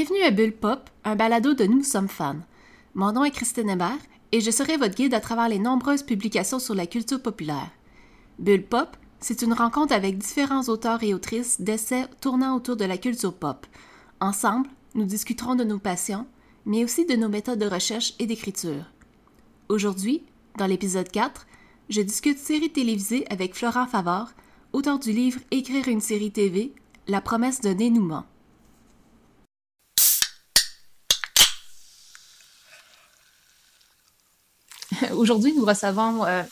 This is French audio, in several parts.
Bienvenue à Bulle Pop, un balado de Nous sommes fans. Mon nom est Christine Hébert et je serai votre guide à travers les nombreuses publications sur la culture populaire. Bulle Pop, c'est une rencontre avec différents auteurs et autrices d'essais tournant autour de la culture pop. Ensemble, nous discuterons de nos passions, mais aussi de nos méthodes de recherche et d'écriture. Aujourd'hui, dans l'épisode 4, je discute série télévisée avec Florent Favard, auteur du livre Écrire une série TV, La promesse d'un dénouement. Aujourd'hui, nous recevons euh,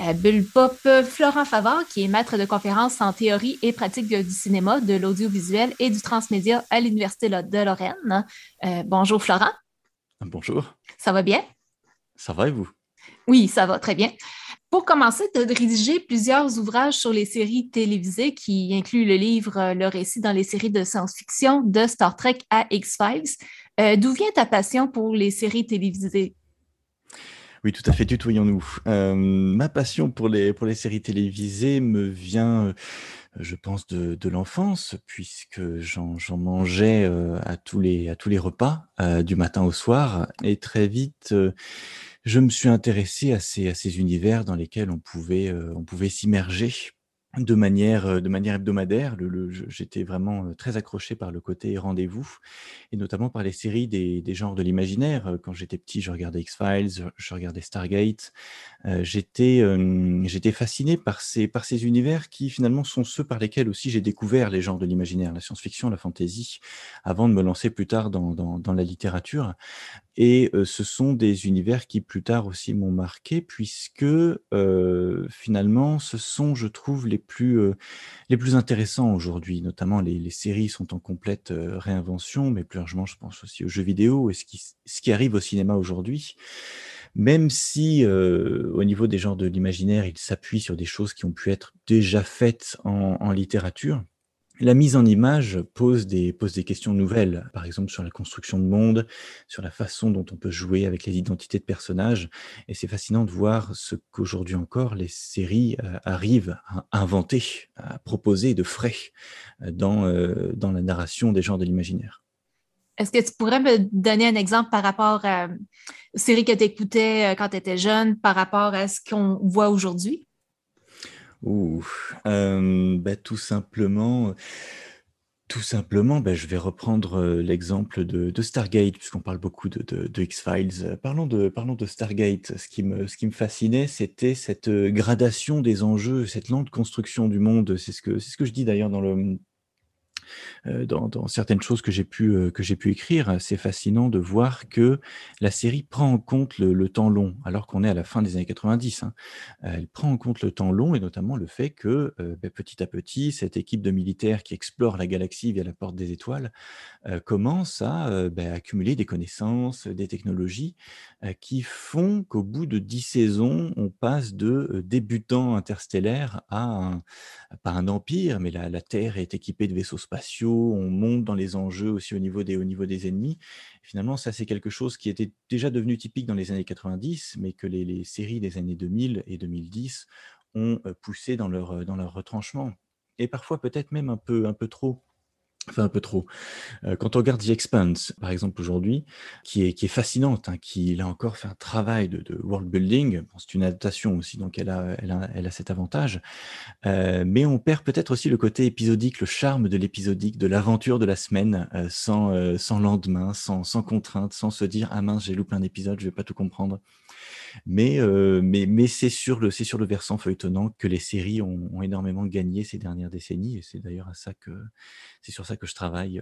euh, Bull Pop Florent Favard, qui est maître de conférences en théorie et pratique du cinéma, de l'audiovisuel et du transmédia à l'Université de Lorraine. Euh, bonjour Florent. Bonjour. Ça va bien? Ça va et vous? Oui, ça va très bien. Pour commencer, tu as rédigé plusieurs ouvrages sur les séries télévisées qui incluent le livre Le récit dans les séries de science-fiction de Star Trek à X-Files. D'où vient ta passion pour les séries télévisées? Oui, tout à fait, tutoyons-nous. Euh, ma passion pour les, pour les séries télévisées me vient, euh, je pense, de, de l'enfance, puisque j'en mangeais euh, à, tous les, à tous les repas, du matin au soir. Et très vite, je me suis intéressé à ces, à ces univers dans lesquels on pouvait, on pouvait s'immerger de manière, euh, de manière hebdomadaire. J'étais vraiment euh, très accroché par le côté rendez-vous et notamment par les séries des, genres de l'imaginaire. Euh, quand j'étais petit, je regardais X-Files, je regardais Stargate. j'étais, fasciné par ces, par ces univers qui finalement sont ceux par lesquels aussi j'ai découvert les genres de l'imaginaire, la science-fiction, la fantasy, avant de me lancer plus tard dans, dans la littérature. Et ce sont des univers qui plus tard aussi m'ont marqué puisque finalement ce sont, je trouve, les plus, les plus intéressants aujourd'hui. Notamment les, séries sont en complète réinvention, mais plus largement je pense aussi aux jeux vidéo et ce qui, arrive au cinéma aujourd'hui. Même si au niveau des genres de l'imaginaire, il s'appuie sur des choses qui ont pu être déjà faites en littérature, la mise en image pose des, des questions nouvelles, par exemple sur la construction de monde, sur la façon dont on peut jouer avec les identités de personnages. Et c'est fascinant de voir ce qu'aujourd'hui encore les séries euh, arrivent à inventer, à proposer de frais euh, dans, euh, dans la narration des genres de l'imaginaire. Est-ce que tu pourrais me donner un exemple par rapport à aux séries que tu écoutais quand tu étais jeune, par rapport à ce qu'on voit aujourd'hui? Ouh, bah, tout simplement, tout simplement, bah, je vais reprendre, l'exemple de Stargate puisqu'on parle beaucoup de X-Files. Parlons de parlons de Stargate. Ce qui me fascinait, c'était cette, gradation des enjeux, cette lente construction du monde. C'est ce que c'est ce que je dis d'ailleurs dans le, euh, dans, certaines choses que j'ai pu, euh, que j'ai pu écrire. C'est fascinant de voir que la série prend en compte le, temps long, alors qu'on est à la fin des années 90. Hein. Euh, elle prend en compte le temps long et notamment le fait que ben, petit à petit, cette équipe de militaires qui explore la galaxie via la porte des étoiles commence à ben, accumuler des connaissances, des technologies qui font qu'au bout de dix saisons, on passe de débutant interstellaire à un, un empire, mais la Terre est équipée de vaisseaux spatiaux on monte dans les enjeux aussi au niveau des, des ennemis. finalement, ça, c'est quelque chose qui était déjà devenu typique dans les années 90, mais que les, séries des années 2000 et 2010 ont euh, poussé dans leur, euh, dans leur retranchement. Et parfois peut-être même un peu, un peu trop. Enfin, un peu trop. Euh, quand on regarde The Expanse, par exemple, aujourd'hui, qui est, qui est fascinante, hein, qui, là encore, fait un travail de, world building. c'est une adaptation aussi, donc elle a, elle a, elle a cet avantage. Euh, mais on perd peut-être aussi le côté épisodique, le charme de l'épisodique, de l'aventure de la semaine, euh, sans, sans lendemain, sans, sans contrainte, sans se dire Ah mince, j'ai loupé un épisode, je vais pas tout comprendre. Mais, mais c'est sur, le, versant feuilletonnant que les séries ont, énormément gagné ces dernières décennies. Et c'est d'ailleurs à ça que sur ça que je travaille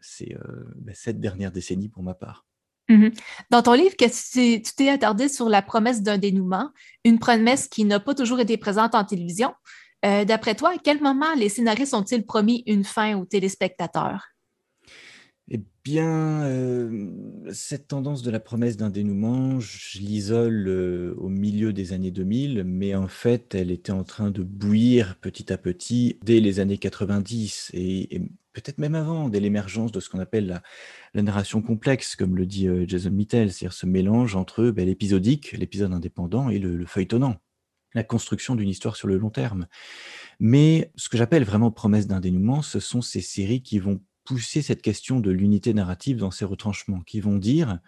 ces bah, cette dernière décennie pour ma part. Mmh Dans ton livre, tu t'es attardé sur la promesse d'un dénouement, une promesse qui n'a pas toujours été présente en télévision. D'après toi, à quel moment les scénaristes ont-ils promis une fin aux téléspectateurs? Bien, cette tendance de la promesse d'un dénouement, je l'isole au milieu des années 2000, mais en fait, elle était en train de bouillir petit à petit dès les années 90 et, peut-être même avant, dès l'émergence de ce qu'on appelle la, narration complexe, comme le dit Jason Mittel, c'est-à-dire ce mélange entre ben, l'épisodique, l'épisode indépendant et le feuilletonnant, la construction d'une histoire sur le long terme. Mais ce que j'appelle vraiment promesse d'un dénouement, ce sont ces séries qui vont pousser cette question de l'unité narrative dans ces retranchements, qui vont dire,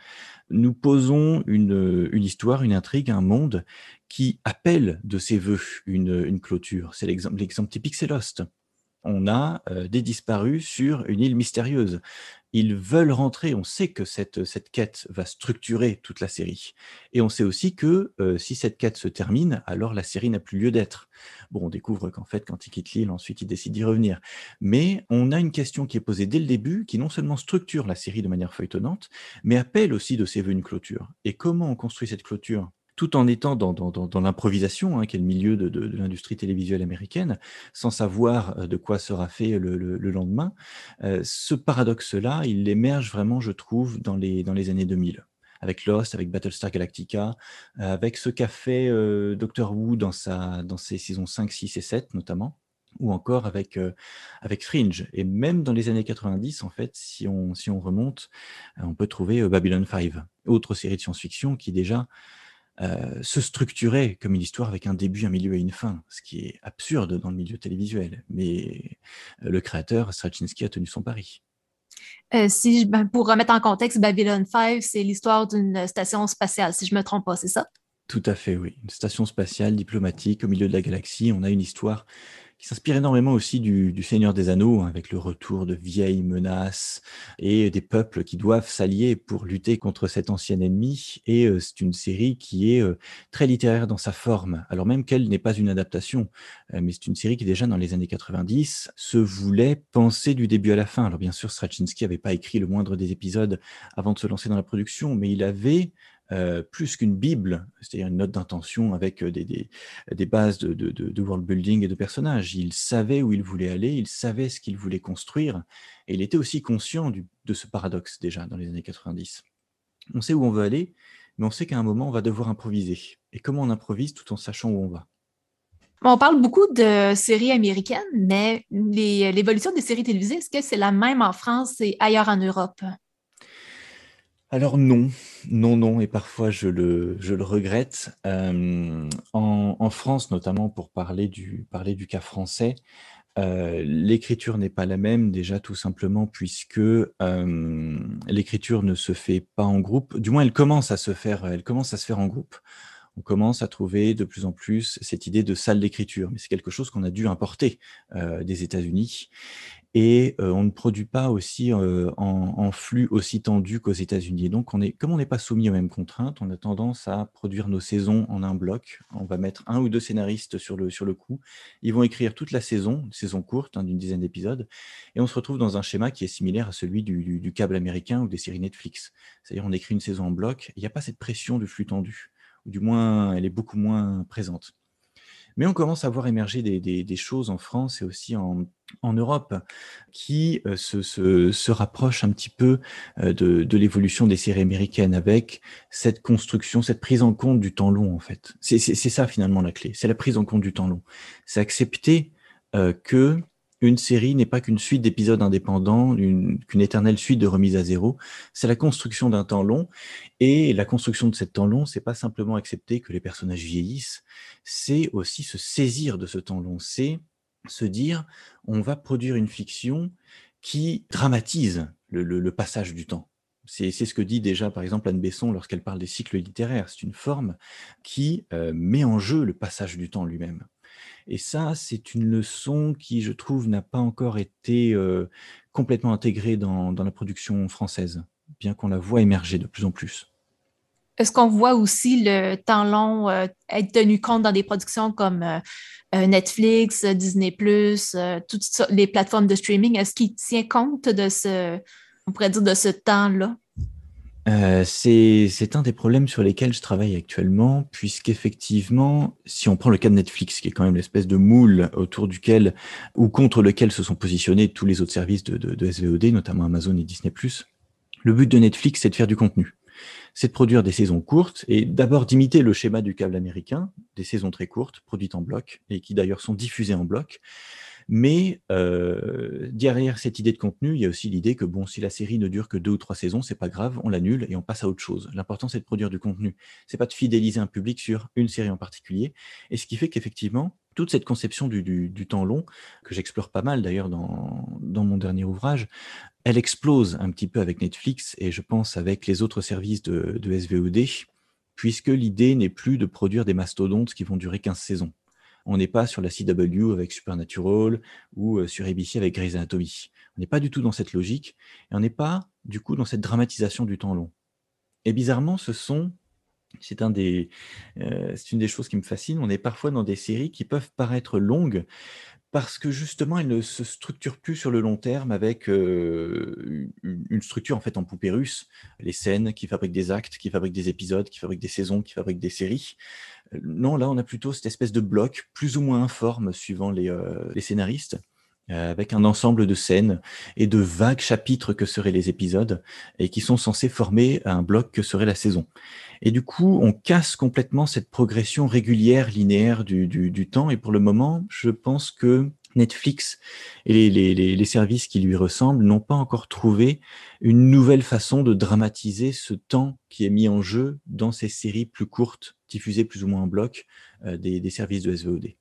nous posons une, une histoire, une intrigue, un monde qui appelle de ses voeux une, une clôture. C'est l'exemple typique, c'est Lost on a des disparus sur une île mystérieuse. Ils veulent rentrer, on sait que cette, quête va structurer toute la série. Et on sait aussi que si cette quête se termine, alors la série n'a plus lieu d'être. Bon, on découvre qu'en fait, quand il quitte l'île, ensuite il décide d'y revenir. Mais on a une question qui est posée dès le début, qui non seulement structure la série de manière feuilletonnante, mais appelle aussi de ses voeux une clôture. Et comment on construit cette clôture? Tout en étant dans, l'improvisation, hein, qui est le milieu de, l'industrie télévisuelle américaine, sans savoir euh, de quoi sera fait le, lendemain. Euh, ce paradoxe-là, il émerge vraiment, je trouve, dans les, années 2000 avec Lost, avec Battlestar Galactica, euh, avec ce qu'a fait Doctor Who dans, sa, dans ses saisons 5, 6 et 7 notamment, ou encore avec, avec Fringe. Et même dans les années 90, en fait, si on, si on remonte, on peut trouver Babylon 5, autre série de science-fiction qui déjà euh, se structurer comme une histoire avec un début, un milieu et une fin, ce qui est absurde dans le milieu télévisuel. Mais euh, le créateur, Straczynski, a tenu son pari. Euh, si, ben, pour remettre en contexte, Babylon 5, c'est l'histoire d'une station spatiale, si je ne me trompe pas, c'est ça? Tout à fait, oui. Une station spatiale diplomatique au milieu de la galaxie. On a une histoire qui s'inspire énormément aussi du, Seigneur des Anneaux, hein, avec le retour de vieilles menaces et des peuples qui doivent s'allier pour lutter contre cet ancien ennemi. Et euh, c'est une série qui est euh, très littéraire dans sa forme, alors même qu'elle n'est pas une adaptation, euh, mais c'est une série qui déjà dans les années 90 se voulait penser du début à la fin. Alors bien sûr, Straczynski n'avait pas écrit le moindre des épisodes avant de se lancer dans la production, mais il avait euh, plus qu'une Bible, c'est-à-dire une note d'intention avec euh, des, bases de, de, world building et de personnages. Il savait où il voulait aller, il savait ce qu'il voulait construire, et il était aussi conscient de ce paradoxe déjà dans les années 90. On sait où on veut aller, mais on sait qu'à un moment, on va devoir improviser. Et comment on improvise tout en sachant où on va? On parle beaucoup de séries américaines, mais l'évolution des séries télévisées, est-ce que c'est la même en France et ailleurs en Europe? Alors non, non, non, et parfois je le, je le regrette. Euh, en, France, notamment pour parler du, parler du cas français, euh, l'écriture n'est pas la même, déjà tout simplement puisque euh, l'écriture ne se fait pas en groupe. Du moins, elle commence à se faire, elle commence à se faire en groupe. On commence à trouver de plus en plus cette idée de salle d'écriture, mais c'est quelque chose qu'on a dû importer des États-Unis et on ne produit pas aussi en, flux aussi tendu qu'aux États-Unis. Donc, comme on n'est pas soumis aux mêmes contraintes, on a tendance à produire nos saisons en un bloc. On va mettre un ou deux scénaristes sur le, coup. Ils vont écrire toute la saison, une saison courte hein, d'une dizaine d'épisodes, et on se retrouve dans un schéma qui est similaire à celui du, du câble américain ou des séries Netflix. C'est-à-dire, on écrit une saison en bloc, il n'y a pas cette pression du flux tendu, du moins, elle est beaucoup moins présente. Mais on commence à voir émerger des, choses en France et aussi en, Europe qui euh, se, rapprochent un petit peu euh, de, l'évolution des séries américaines avec cette construction, cette prise en compte du temps long en fait. C'est ça finalement la clé, c'est la prise en compte du temps long. C'est accepter euh, que une série n'est pas qu'une suite d'épisodes indépendants, qu'une éternelle suite de remise à zéro. C'est la construction d'un temps long. Et la construction de ce temps long, c'est pas simplement accepter que les personnages vieillissent, c'est aussi se saisir de ce temps long. C'est se dire, on va produire une fiction qui dramatise le, passage du temps. C'est ce que dit déjà, par exemple, Anne Besson lorsqu'elle parle des cycles littéraires. C'est une forme qui euh, met en jeu le passage du temps lui-même. Et ça, c'est une leçon qui, je trouve, n'a pas encore été complètement intégrée dans, la production française, bien qu'on la voit émerger de plus en plus. Est-ce qu'on voit aussi le temps long être tenu compte dans des productions comme Netflix, Disney, toutes les plateformes de streaming? Est-ce qu'il tient compte de ce, on pourrait dire, de ce temps-là? Euh, c'est un des problèmes sur lesquels je travaille actuellement, puisqu'effectivement, si on prend le cas de Netflix, qui est quand même l'espèce de moule autour duquel ou contre lequel se sont positionnés tous les autres services de, de, SVOD, notamment Amazon et Disney+, le but de Netflix, c'est de faire du contenu. C'est de produire des saisons courtes et d'abord d'imiter le schéma du câble américain, des saisons très courtes, produites en bloc, et qui d'ailleurs sont diffusées en bloc, mais euh, derrière cette idée de contenu, il y a aussi l'idée que bon, si la série ne dure que deux ou trois saisons, c'est pas grave, on l'annule et on passe à autre chose. L'important, c'est de produire du contenu. C'est pas de fidéliser un public sur une série en particulier. Et ce qui fait qu'effectivement, toute cette conception du, temps long, que j'explore pas mal d'ailleurs dans, mon dernier ouvrage, elle explose un petit peu avec Netflix et je pense avec les autres services de, de SVOD, puisque l'idée n'est plus de produire des mastodontes qui vont durer 15 saisons. On n'est pas sur la CW avec Supernatural ou euh, sur ABC avec Grey's Anatomy. On n'est pas du tout dans cette logique et on n'est pas du coup dans cette dramatisation du temps long. Et bizarrement, ce sont c'est euh, c'est une des choses qui me fascine. On est parfois dans des séries qui peuvent paraître longues, parce que justement, elle ne se structure plus sur le long terme avec une structure en fait en poupée russe. Les scènes qui fabriquent des actes, qui fabriquent des épisodes, qui fabriquent des saisons, qui fabriquent des séries. non, là, on a plutôt cette espèce de bloc, plus ou moins informe suivant les, les scénaristes, avec un ensemble de scènes et de vagues chapitres que seraient les épisodes et qui sont censés former un bloc que serait la saison. Et du coup, on casse complètement cette progression régulière, linéaire du, du, temps. Et pour le moment, je pense que Netflix et les, les, les services qui lui ressemblent n'ont pas encore trouvé une nouvelle façon de dramatiser ce temps qui est mis en jeu dans ces séries plus courtes, diffusées plus ou moins en bloc, euh, des, des services de SVOD.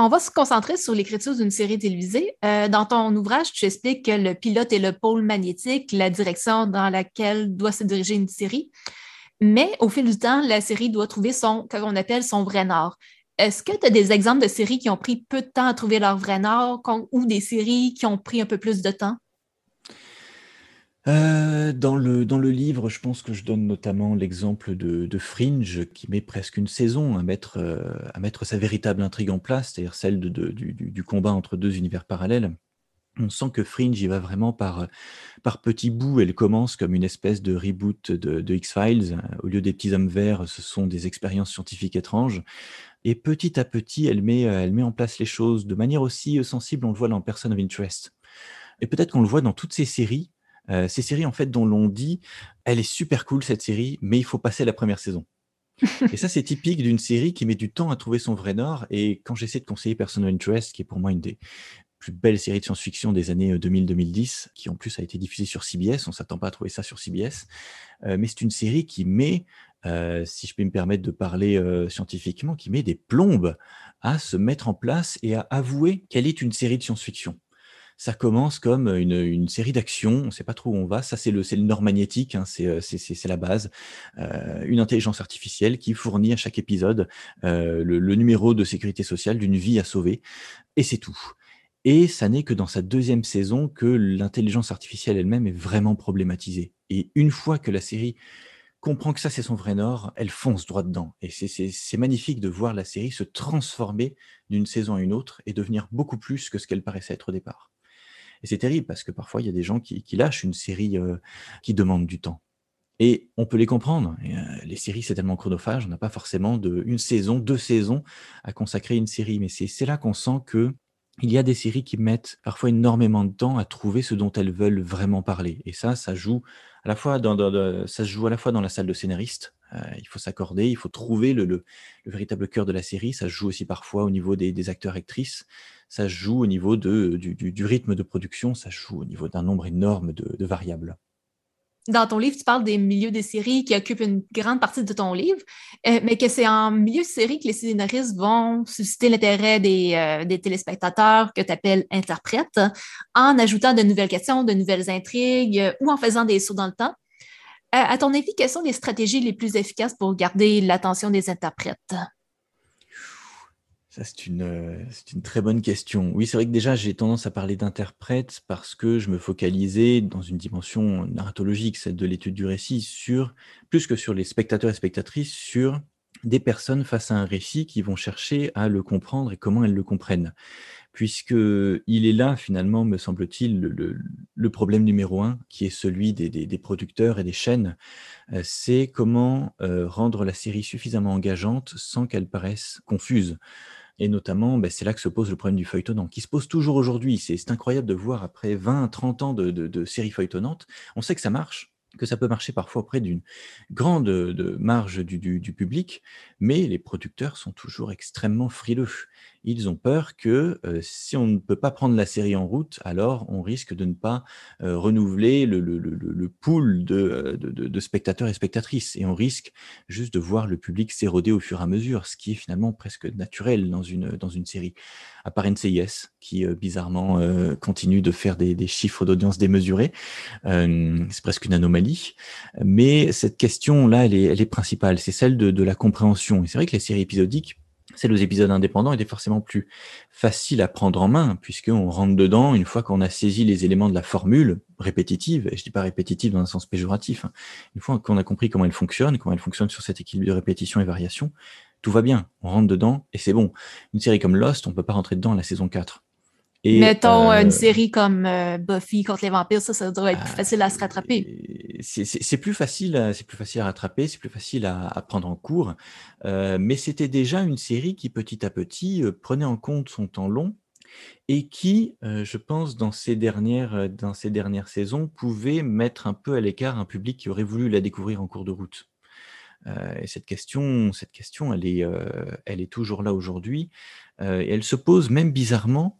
On va se concentrer sur l'écriture d'une série télévisée. Euh, dans ton ouvrage, tu expliques que le pilote est le pôle magnétique, la direction dans laquelle doit se diriger une série. Mais au fil du temps, la série doit trouver son, qu'on appelle son vrai nord. Est-ce que tu as des exemples de séries qui ont pris peu de temps à trouver leur vrai nord ou des séries qui ont pris un peu plus de temps? Euh, dans, le, dans le livre, je pense que je donne notamment l'exemple de, Fringe, qui met presque une saison à mettre, euh, à mettre sa véritable intrigue en place, c'est-à-dire celle de, du, combat entre deux univers parallèles on sent que Fringe y va vraiment par, par petits bouts. Elle commence comme une espèce de reboot de, X-Files. Au lieu des petits hommes verts, ce sont des expériences scientifiques étranges. Et petit à petit, elle met, elle met en place les choses de manière aussi sensible. On le voit dans Person of Interest. Et peut-être qu'on le voit dans toutes ces séries. Euh, ces séries, en fait, dont l'on dit, elle est super cool, cette série, mais il faut passer la première saison. et ça, c'est typique d'une série qui met du temps à trouver son vrai nord. Et quand j'essaie de conseiller Person of Interest, qui est pour moi une des, plus belle série de science-fiction des années 2000-2010, euh, qui en plus a été diffusée sur CBS. On s'attend pas à trouver ça sur CBS. Euh, mais c'est une série qui met, si je peux me permettre de parler scientifiquement, qui met des plombes à se mettre en place et à avouer qu'elle est une série de science-fiction. Ça commence comme une, série d'actions, on ne sait pas trop où on va. Ça, c'est le, le nord magnétique, hein, c'est la base. une intelligence artificielle qui fournit à chaque épisode le, le, numéro de sécurité sociale d'une vie à sauver. Et c'est tout. Et ça n'est que dans sa deuxième saison que l'intelligence artificielle elle-même est vraiment problématisée. Et une fois que la série comprend que ça c'est son vrai nord, elle fonce droit dedans. Et c'est magnifique de voir la série se transformer d'une saison à une autre et devenir beaucoup plus que ce qu'elle paraissait être au départ. Et c'est terrible parce que parfois il y a des gens qui, lâchent une série euh, qui demande du temps. Et on peut les comprendre. Euh, les séries, c'est tellement chronophage, on n'a pas forcément de, une saison, deux saisons à consacrer une série. Mais c'est là qu'on sent que il y a des séries qui mettent parfois énormément de temps à trouver ce dont elles veulent vraiment parler. Et ça, ça joue à la fois dans, ça se joue à la fois dans la salle de scénariste. Euh, il faut s'accorder, il faut trouver le, le, véritable cœur de la série. Ça se joue aussi parfois au niveau des, des acteurs-actrices. Ça joue au niveau du, rythme de production. Ça joue au niveau d'un nombre énorme de, variables dans ton livre, tu parles des milieux des séries qui occupent une grande partie de ton livre, euh, mais que c'est en milieu de série que les scénaristes vont susciter l'intérêt des, euh, téléspectateurs que tu appelles interprètes, en ajoutant de nouvelles questions, de nouvelles intrigues euh, ou en faisant des sauts dans le temps. à ton avis, quelles sont les stratégies les plus efficaces pour garder l'attention des interprètes? C'est une, euh, c'est une très bonne question. Oui, c'est vrai que déjà, j'ai tendance à parler d'interprète parce que je me focalisais dans une dimension narratologique, celle de l'étude du récit, sur, plus que sur les spectateurs et spectatrices, sur des personnes face à un récit qui vont chercher à le comprendre et comment elles le comprennent. Puisque il est là, finalement, me semble-t-il, le, problème numéro un, qui est celui des, producteurs et des chaînes, euh, c'est comment euh, rendre la série suffisamment engageante sans qu'elle paraisse confuse. Et notamment, ben, c'est là que se pose le problème du feuilletonnant, qui se pose toujours aujourd'hui. C'est incroyable de voir après 20, 30 ans de, séries feuilletonnantes, on sait que ça marche, que ça peut marcher parfois auprès d'une grande de marge du, public, mais les producteurs sont toujours extrêmement frileux. Ils ont peur que euh, si on ne peut pas prendre la série en route, alors on risque de ne pas euh, renouveler le, le, le, le pool de, de, de, spectateurs et spectatrices. Et on risque juste de voir le public s'éroder au fur et à mesure, ce qui est finalement presque naturel dans une, dans une série. À part NCIS, qui euh, bizarrement continue de faire des, des chiffres d'audience démesurés. c'est presque une anomalie. Mais cette question-là, elle est, elle est principale. C'est celle de, de la compréhension. Et c'est vrai que les séries épisodiques, celle aux épisodes indépendants était forcément plus facile à prendre en main, puisqu'on rentre dedans une fois qu'on a saisi les éléments de la formule répétitive, et je dis pas répétitive dans un sens péjoratif, hein. une fois qu'on a compris comment elle fonctionne, comment elle fonctionne sur cet équilibre de répétition et variation, tout va bien, on rentre dedans et c'est bon. Une série comme Lost, on peut pas rentrer dedans à la saison 4. Mettons euh, une série comme euh, Buffy contre les vampires, ça, ça doit être plus facile à se rattraper. C'est plus facile, c'est plus facile à rattraper, c'est plus facile à, prendre en cours. Euh, mais c'était déjà une série qui petit à petit prenait en compte son temps long et qui, je pense, dans ces dernières, dans ces dernières saisons, pouvait mettre un peu à l'écart un public qui aurait voulu la découvrir en cours de route. et cette question, cette question, elle est, elle est toujours là aujourd'hui. et elle se pose même bizarrement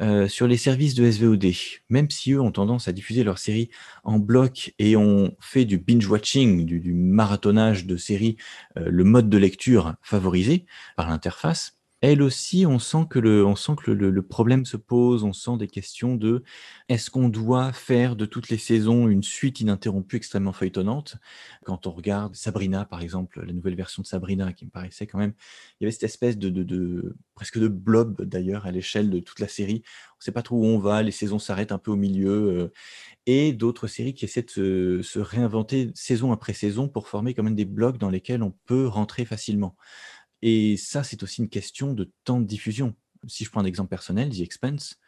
euh, sur les services de SVOD, même si eux ont tendance à diffuser leurs séries en bloc et ont fait du binge-watching, du, marathonnage de séries, euh, le mode de lecture favorisé par l'interface, elle aussi, on sent que le, on sent que le, problème se pose, on sent des questions de est-ce qu'on doit faire de toutes les saisons une suite ininterrompue extrêmement feuilletonnante? Quand on regarde Sabrina, par exemple, la nouvelle version de Sabrina, qui me paraissait quand même, il y avait cette espèce de, de, presque de blob d'ailleurs à l'échelle de toute la série. On ne sait pas trop où on va, les saisons s'arrêtent un peu au milieu, euh, et d'autres séries qui essaient de se, se réinventer saison après saison pour former quand même des blocs dans lesquels on peut rentrer facilement. Et ça, c'est aussi une question de temps de diffusion. Si je prends un exemple personnel, The Expense,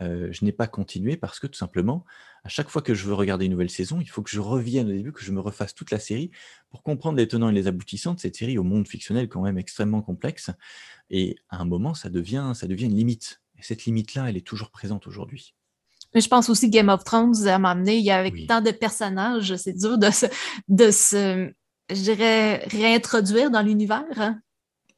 euh, je n'ai pas continué parce que tout simplement, à chaque fois que je veux regarder une nouvelle saison, il faut que je revienne au début, que je me refasse toute la série pour comprendre les tenants et les aboutissants de cette série au monde fictionnel quand même extrêmement complexe. Et à un moment, ça devient, ça devient une limite. Et cette limite-là, elle est toujours présente aujourd'hui. Mais je pense aussi Game of Thrones m'a amené, il y a avec tant de personnages, c'est dur de se, de se, je dirais, réintroduire dans l'univers. Hein.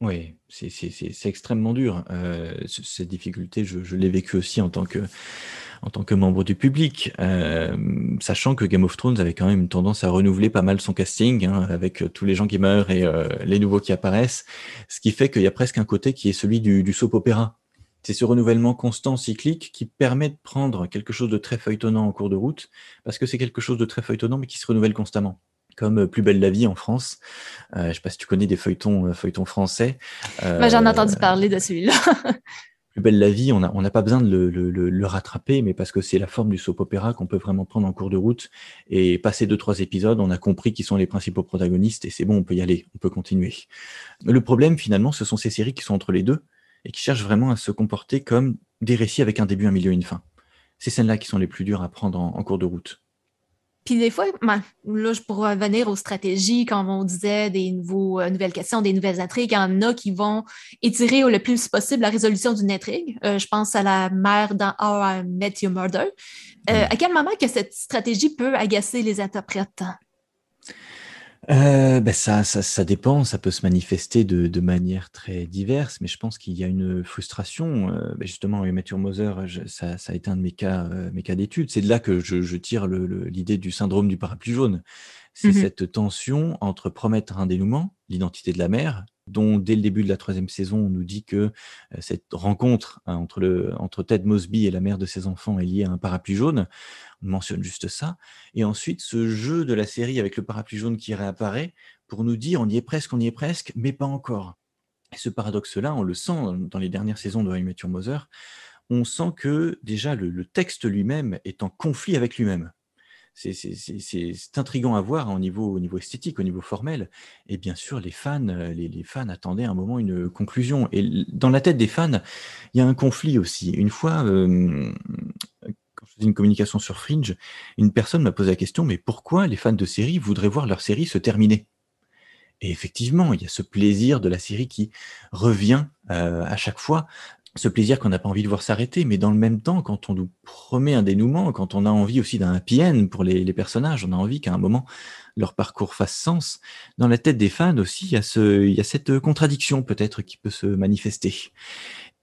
Oui, c'est extrêmement dur. Euh, cette difficulté, je, l'ai vécu aussi en tant que, membre du public, euh, sachant que Game of Thrones avait quand même une tendance à renouveler pas mal son casting, hein, avec tous les gens qui meurent et euh, les nouveaux qui apparaissent, ce qui fait qu'il y a presque un côté qui est celui du, du soap opéra. C'est ce renouvellement constant, cyclique, qui permet de prendre quelque chose de très feuilletonnant en cours de route, parce que c'est quelque chose de très feuilletonnant, mais qui se renouvelle constamment comme euh, Plus belle la vie en France. Euh, je ne sais pas si tu connais des feuilletons, euh, feuilletons français. Bah, j'en ai entendu parler de celui-là. Plus belle la vie, on n'a on pas besoin de le, le, le, rattraper, mais parce que c'est la forme du soap opéra qu'on peut vraiment prendre en cours de route. Et passer deux, trois épisodes, on a compris qui sont les principaux protagonistes et c'est bon, on peut y aller, on peut continuer. Le problème, finalement, ce sont ces séries qui sont entre les deux et qui cherchent vraiment à se comporter comme des récits avec un début, un milieu et une fin. Ces scènes-là qui sont les plus dures à prendre en cours de route. Puis des fois, ben, là, je pourrais revenir aux stratégies, quand on disait des nouveaux, euh, nouvelles questions, des nouvelles intrigues. Il y en a qui vont étirer le plus possible la résolution d'une intrigue. Euh, je pense à la mère dans How I Met Your Murder. Euh, à quel moment que cette stratégie peut agacer les interprètes? Euh, ben ça, ça, ça, dépend, ça peut se manifester de, de manière très diverse, mais je pense qu'il y a une frustration. Euh, ben justement, Mathieu Moser, ça, ça, a été un de mes cas, euh, mes cas d'études. C'est de là que je, je tire l'idée du syndrome du parapluie jaune. C'est mmh cette tension entre promettre un dénouement, l'identité de la mère, dont dès le début de la troisième saison, on nous dit que euh, cette rencontre hein, entre, Ted Mosby et la mère de ses enfants est liée à un parapluie jaune. On mentionne juste ça. Et ensuite, ce jeu de la série avec le parapluie jaune qui réapparaît pour nous dire on y est presque, on y est presque, mais pas encore. Et ce paradoxe-là, on le sent dans les dernières saisons de Matthew Moser. On sent que déjà le texte lui-même est en conflit avec lui-même c'est intriguant à voir au niveau, au niveau esthétique, au niveau formel. Et bien sûr, les fans, euh, les, fans attendaient un moment une conclusion. Et dans la tête des fans, il y a un conflit aussi. Une fois, euh, quand je faisais une communication sur Fringe, une personne m'a posé la question, mais pourquoi les fans de série voudraient voir leur série se terminer? Et effectivement, il y a ce plaisir de la série qui revient euh, à chaque fois ce plaisir qu'on n'a pas envie de voir s'arrêter, mais dans le même temps, quand on nous promet un dénouement, quand on a envie aussi d'un happy pour les, personnages, on a envie qu'à un moment leur parcours fasse sens. Dans la tête des fans aussi, il ce, il y a cette contradiction peut-être qui peut se manifester.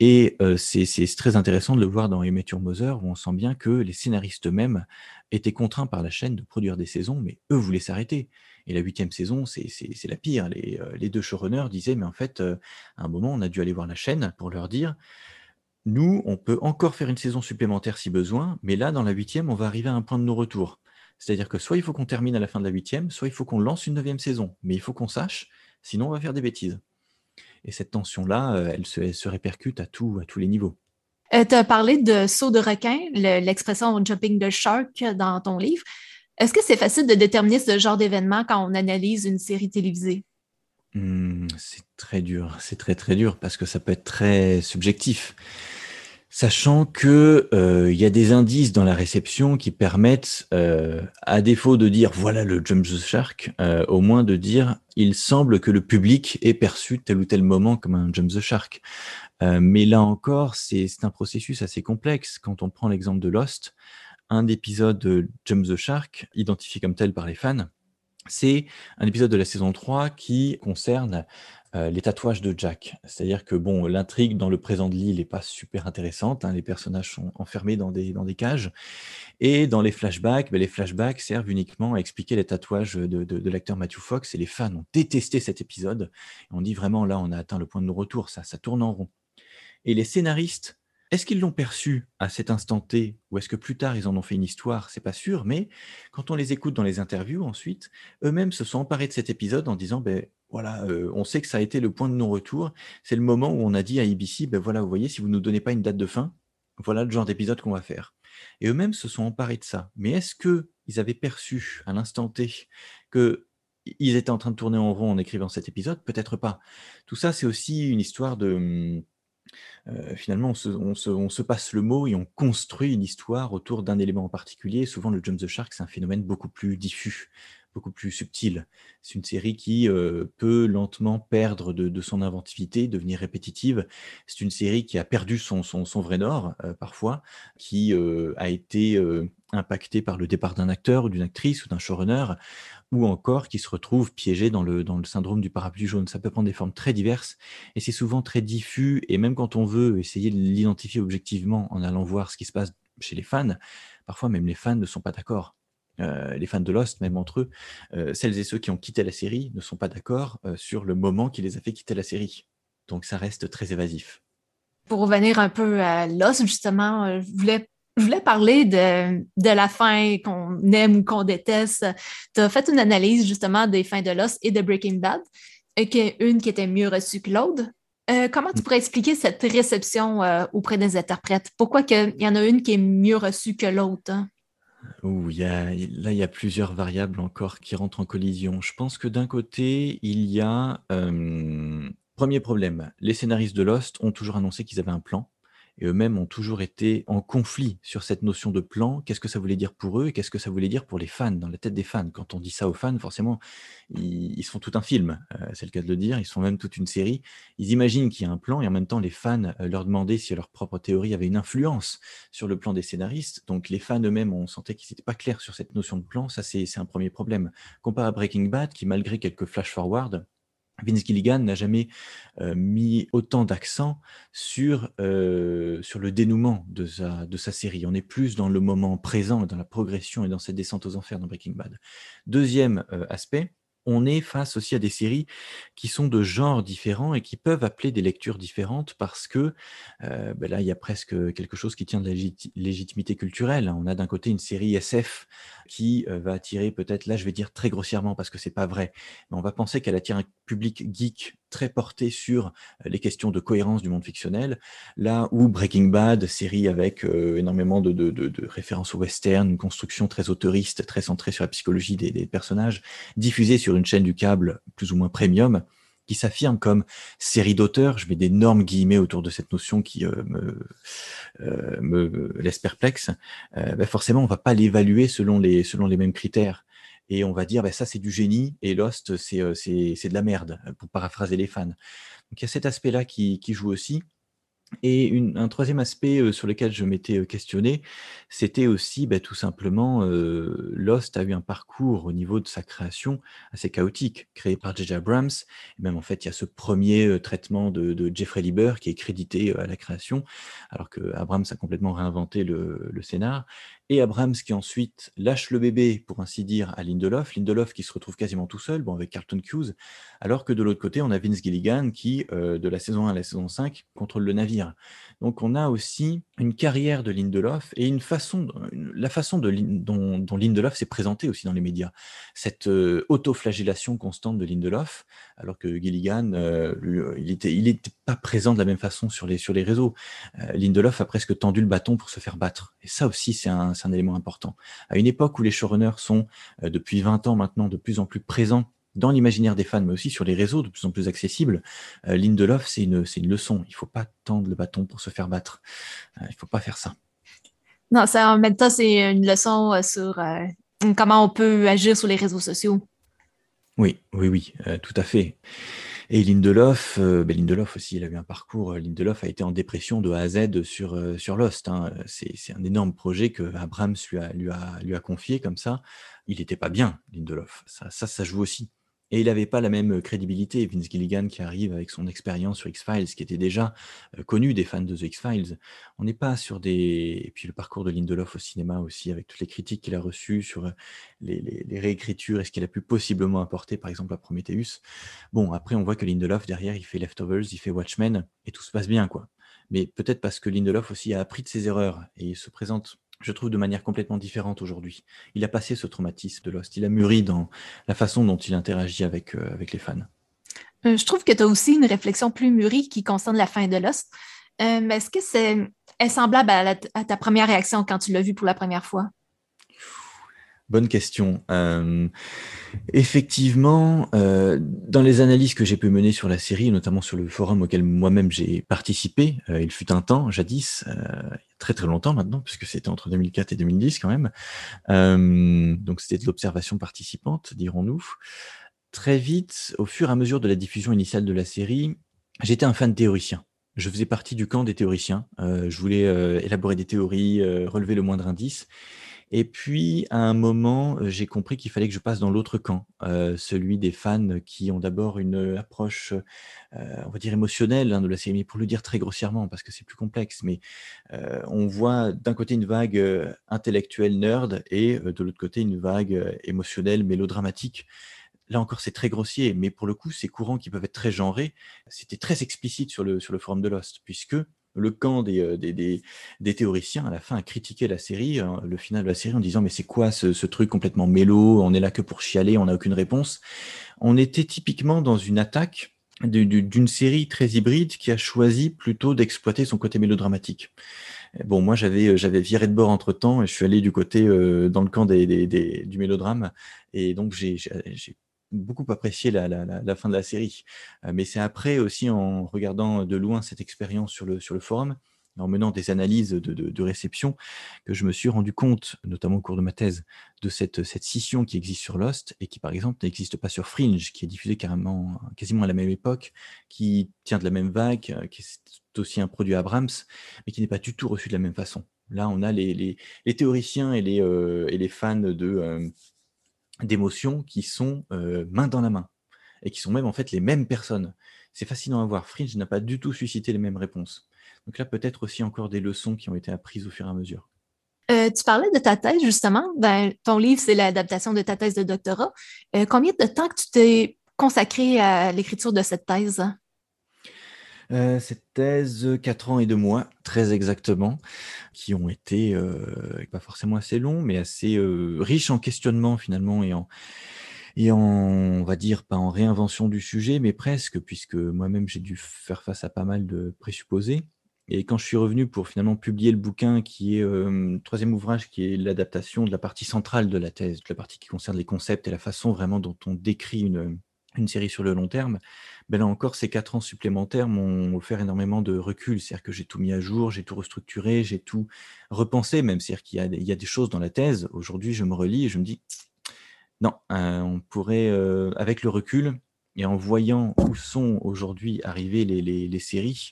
Et c'est très intéressant de le voir dans Emmett Mother, où on sent bien que les scénaristes eux-mêmes étaient contraints par la chaîne de produire des saisons, mais eux voulaient s'arrêter. Et la huitième saison, c'est la pire. Les, les, deux showrunners disaient, mais en fait, à un moment, on a dû aller voir la chaîne pour leur dire, nous, on peut encore faire une saison supplémentaire si besoin, mais là, dans la huitième, on va arriver à un point de non-retour. C'est-à-dire que soit il faut qu'on termine à la fin de la huitième, soit il faut qu'on lance une neuvième saison. Mais il faut qu'on sache, sinon on va faire des bêtises. Et cette tension-là, euh, elle, se, répercute à, tout, à tous les niveaux. Euh, tu as parlé de saut de requin, l'expression jumping the shark dans ton livre. Est-ce que c'est facile de déterminer ce genre d'événement quand on analyse une série télévisée? Mmh, c'est très dur, c'est très très dur parce que ça peut être très subjectif. Sachant que euh, il y a des indices dans la réception qui permettent, euh, à défaut de dire voilà le jump the shark, euh, au moins de dire il semble que le public ait perçu tel ou tel moment comme un jump the shark. mais là encore, c'est un processus assez complexe. Quand on prend l'exemple de Lost, un épisode de Jump the Shark, identifié comme tel par les fans, c'est un épisode de la saison 3 qui concerne euh, les tatouages de Jack. C'est-à-dire que bon, l'intrigue dans le présent de l'île n'est pas super intéressante. Hein. les personnages sont enfermés dans des, cages. Et dans les flashbacks, ben, les flashbacks servent uniquement à expliquer les tatouages de, l'acteur Matthew Fox. Et les fans ont détesté cet épisode. on dit vraiment là, on a atteint le point de non-retour. Ça, ça tourne en rond. Et les scénaristes est-ce qu'ils l'ont perçu à cet instant T ou est-ce que plus tard ils en ont fait une histoire? C'est pas sûr, mais quand on les écoute dans les interviews ensuite, eux-mêmes se sont emparés de cet épisode en disant ben voilà, euh, on sait que ça a été le point de non-retour. C'est le moment où on a dit à ABC ben voilà, vous voyez, si vous ne nous donnez pas une date de fin, voilà le genre d'épisode qu'on va faire. Et eux-mêmes se sont emparés de ça. Mais est-ce que ils avaient perçu à l'instant T que ils étaient en train de tourner en rond en écrivant cet épisode? Peut-être pas. Tout ça, c'est aussi une histoire de hum, euh, finalement, on se, passe le mot et on construit une histoire autour d'un élément en particulier. Souvent, le Jump the Shark, c'est un phénomène beaucoup plus diffus, beaucoup plus subtil. C'est une série qui euh, peut lentement perdre de, son inventivité, devenir répétitive. C'est une série qui a perdu son, vrai nord, euh, parfois, qui a été impactée par le départ d'un acteur ou d'une actrice ou d'un showrunner ou encore qui se retrouvent piégés dans le, dans le syndrome du parapluie jaune. Ça peut prendre des formes très diverses et c'est souvent très diffus. Et même quand on veut essayer de l'identifier objectivement en allant voir ce qui se passe chez les fans, parfois même les fans ne sont pas d'accord. Euh, les fans de Lost, même entre eux, euh, celles et ceux qui ont quitté la série ne sont pas d'accord euh, sur le moment qui les a fait quitter la série. Donc ça reste très évasif. Pour revenir un peu à Lost, justement, je voulais je voulais parler de, de la fin qu'on aime ou qu'on déteste. Tu as fait une analyse justement des fins de Lost et de Breaking Bad, et une qui était mieux reçue que l'autre. Comment tu pourrais expliquer cette réception auprès des interprètes? Pourquoi il y en a une qui est mieux reçue que l'autre? Hein? Y a, là, il y a plusieurs variables encore qui rentrent en collision. Je pense que d'un côté, il y a... Premier problème, les scénaristes de Lost ont toujours annoncé qu'ils avaient un plan eux-mêmes ont toujours été en conflit sur cette notion de plan. Qu'est-ce que ça voulait dire pour eux et qu'est-ce que ça voulait dire pour les fans, dans la tête des fans? Quand on dit ça aux fans, forcément, ils, font tout un film, euh, c'est le cas de le dire, ils se font même toute une série. Ils imaginent qu'il y a un plan et en même temps, les fans euh, leur demandaient si leur propre théorie avait une influence sur le plan des scénaristes. Donc les fans eux-mêmes, on sentait qu'ils n'étaient pas clairs sur cette notion de plan. Ça, c'est un premier problème. Comparé à Breaking Bad, qui malgré quelques flash-forward, Vince Gilligan n'a jamais euh, mis autant d'accent sur, euh, le dénouement de sa, de sa série. On est plus dans le moment présent, dans la progression et dans cette descente aux enfers dans Breaking Bad. Deuxième euh, aspect, on est face aussi à des séries qui sont de genres différents et qui peuvent appeler des lectures différentes parce que euh, ben là, il y a presque quelque chose qui tient de la légitimité culturelle. On a d'un côté une série SF qui euh, va attirer peut-être, là je vais dire très grossièrement parce que c'est pas vrai, mais on va penser qu'elle attire un public geek très porté sur euh, les questions de cohérence du monde fictionnel, là où Breaking Bad, série avec énormément de, références au western, une construction très autoriste, très centrée sur la psychologie des personnages, diffusée sur une chaîne du câble plus ou moins premium, qui s'affirme comme série d'auteurs, je mets d'énormes guillemets autour de cette notion qui euh, me, euh, me, laisse perplexe, euh, ben forcément on va pas l'évaluer selon les, selon les mêmes critères. Et on va dire, ben ça c'est du génie, et Lost c'est de la merde, pour paraphraser les fans. Donc il y a cet aspect-là qui, qui joue aussi. Et un troisième aspect sur lequel je m'étais questionné, c'était aussi bah, tout simplement, Lost a eu un parcours au niveau de sa création assez chaotique, créé par J.J. Abrams. Et même en fait, il y a ce premier traitement de, Jeffrey Lieber qui est crédité à la création, alors que Abrams a complètement réinventé le, le scénar et Abrams qui ensuite lâche le bébé, pour ainsi dire, à Lindelof. Lindelof qui se retrouve quasiment tout seul, bon, avec Carlton Hughes, alors que de l'autre côté, on a Vince Gilligan qui, euh, de la saison 1 à la saison 5, contrôle le navire. Donc on a aussi une carrière de Lindelof et une façon, la façon de, dont, Lindelof s'est présenté aussi dans les médias. Cette euh, autoflagellation constante de Lindelof, alors que Gilligan, euh, il n'était il était pas présent de la même façon sur les, sur les réseaux. Lindelof a presque tendu le bâton pour se faire battre. Et ça aussi, c'est un c'est un élément important. À une époque où les showrunners sont, euh, depuis 20 ans maintenant, de plus en plus présents dans l'imaginaire des fans, mais aussi sur les réseaux, de plus en plus accessibles, euh, Lindelof, c'est une, une leçon. Il ne faut pas tendre le bâton pour se faire battre. Euh, il ne faut pas faire ça. Non, ça, en même temps, c'est une leçon sur comment on peut agir sur les réseaux sociaux. Oui, oui, oui, tout à fait. Et Lindelof, euh, ben Lindelof aussi, il a eu un parcours. Euh, Lindelof a été en dépression de A à Z sur, euh, Lost. Hein. C'est un énorme projet que Abrams lui a, lui a, confié comme ça. Il n'était pas bien, Lindelof. Ça, ça joue aussi. Et il n'avait pas la même crédibilité, Vince Gilligan qui arrive avec son expérience sur X-Files, qui était déjà connu des fans de The X-Files. On n'est pas sur des... Et puis le parcours de Lindelof au cinéma aussi, avec toutes les critiques qu'il a reçues sur les, réécritures et ce qu'il a pu possiblement apporter, par exemple, à Prometheus. Bon, après, on voit que Lindelof, derrière, il fait Leftovers, il fait Watchmen, et tout se passe bien, quoi. Mais peut-être parce que Lindelof aussi a appris de ses erreurs, et il se présente je trouve, de manière complètement différente aujourd'hui. Il a passé ce traumatisme de Lost, il a mûri dans la façon dont il interagit avec, euh, avec les fans. Euh, je trouve que tu as aussi une réflexion plus mûrie qui concerne la fin de Lost. Euh, Est-ce que c'est semblable à, ta première réaction quand tu l'as vu pour la première fois? Bonne question. Euh, effectivement, euh, dans les analyses que j'ai pu mener sur la série, notamment sur le forum auquel moi-même j'ai participé, euh, il fut un temps, jadis, très très longtemps maintenant, puisque c'était entre 2004 et 2010 quand même. donc c'était de l'observation participante, dirons-nous. Très vite, au fur et à mesure de la diffusion initiale de la série, j'étais un fan théoricien. Je faisais partie du camp des théoriciens. je voulais élaborer des théories, relever le moindre indice. Et puis, à un moment, j'ai compris qu'il fallait que je passe dans l'autre camp, celui des fans qui ont d'abord une approche, on va dire émotionnelle hein, de la mais pour le dire très grossièrement, parce que c'est plus complexe, mais on voit d'un côté une vague intellectuelle nerd et de l'autre côté une vague émotionnelle mélodramatique. Là encore, c'est très grossier, mais pour le coup, ces courants qui peuvent être très genrés, c'était très explicite sur le, sur le forum de Lost, puisque le camp des, des, théoriciens, à la fin, a critiqué la série, hein, le final de la série, en disant Mais c'est quoi ce, truc complètement mélo? On est là que pour chialer, on n'a aucune réponse. On était typiquement dans une attaque d'une série très hybride qui a choisi plutôt d'exploiter son côté mélodramatique. Bon, moi, j'avais j'avais viré de bord entre temps et je suis allé du côté dans le camp des, du mélodrame. Et donc, j'ai beaucoup apprécié la, fin de la série. Euh, mais c'est après aussi en regardant de loin cette expérience sur le, forum, en menant des analyses de, réception, que je me suis rendu compte, notamment au cours de ma thèse, de cette, cette scission qui existe sur Lost et qui, par exemple, n'existe pas sur Fringe, qui est diffusé carrément, quasiment à la même époque, qui tient de la même vague, euh, qui est aussi un produit Abrams, mais qui n'est pas du tout reçu de la même façon. Là, on a les, théoriciens euh, et les fans de, d'émotions qui sont main dans la main et qui sont même en fait les mêmes personnes. C'est fascinant à voir. Fringe n'a pas du tout suscité les mêmes réponses. Donc là, peut-être aussi encore des leçons qui ont été apprises au fur et à mesure. tu parlais de ta thèse, justement. Ben, ton livre, c'est l'adaptation de ta thèse de doctorat. combien de temps que tu t'es consacré à l'écriture de cette thèse? Euh, cette thèse, 4 ans et 2 mois, très exactement, qui ont été euh, pas forcément assez longs, mais assez euh, riches en questionnement finalement et en, et en, on va dire, pas en réinvention du sujet, mais presque, puisque moi-même j'ai dû faire face à pas mal de présupposés. Et quand je suis revenu pour finalement publier le bouquin, qui est le troisième ouvrage, qui est l'adaptation de la partie centrale de la thèse, de la partie qui concerne les concepts et la façon vraiment dont on décrit une, une série sur le long terme, ben là encore, ces quatre ans supplémentaires m'ont offert énormément de recul. C'est-à-dire que j'ai tout mis à jour, j'ai tout restructuré, j'ai tout repensé même. C'est-à-dire qu'il y, a des choses dans la thèse. Aujourd'hui, je me relis et je me dis, non, euh, on pourrait, euh, avec le recul, Et en voyant où sont aujourd'hui arrivées les, séries,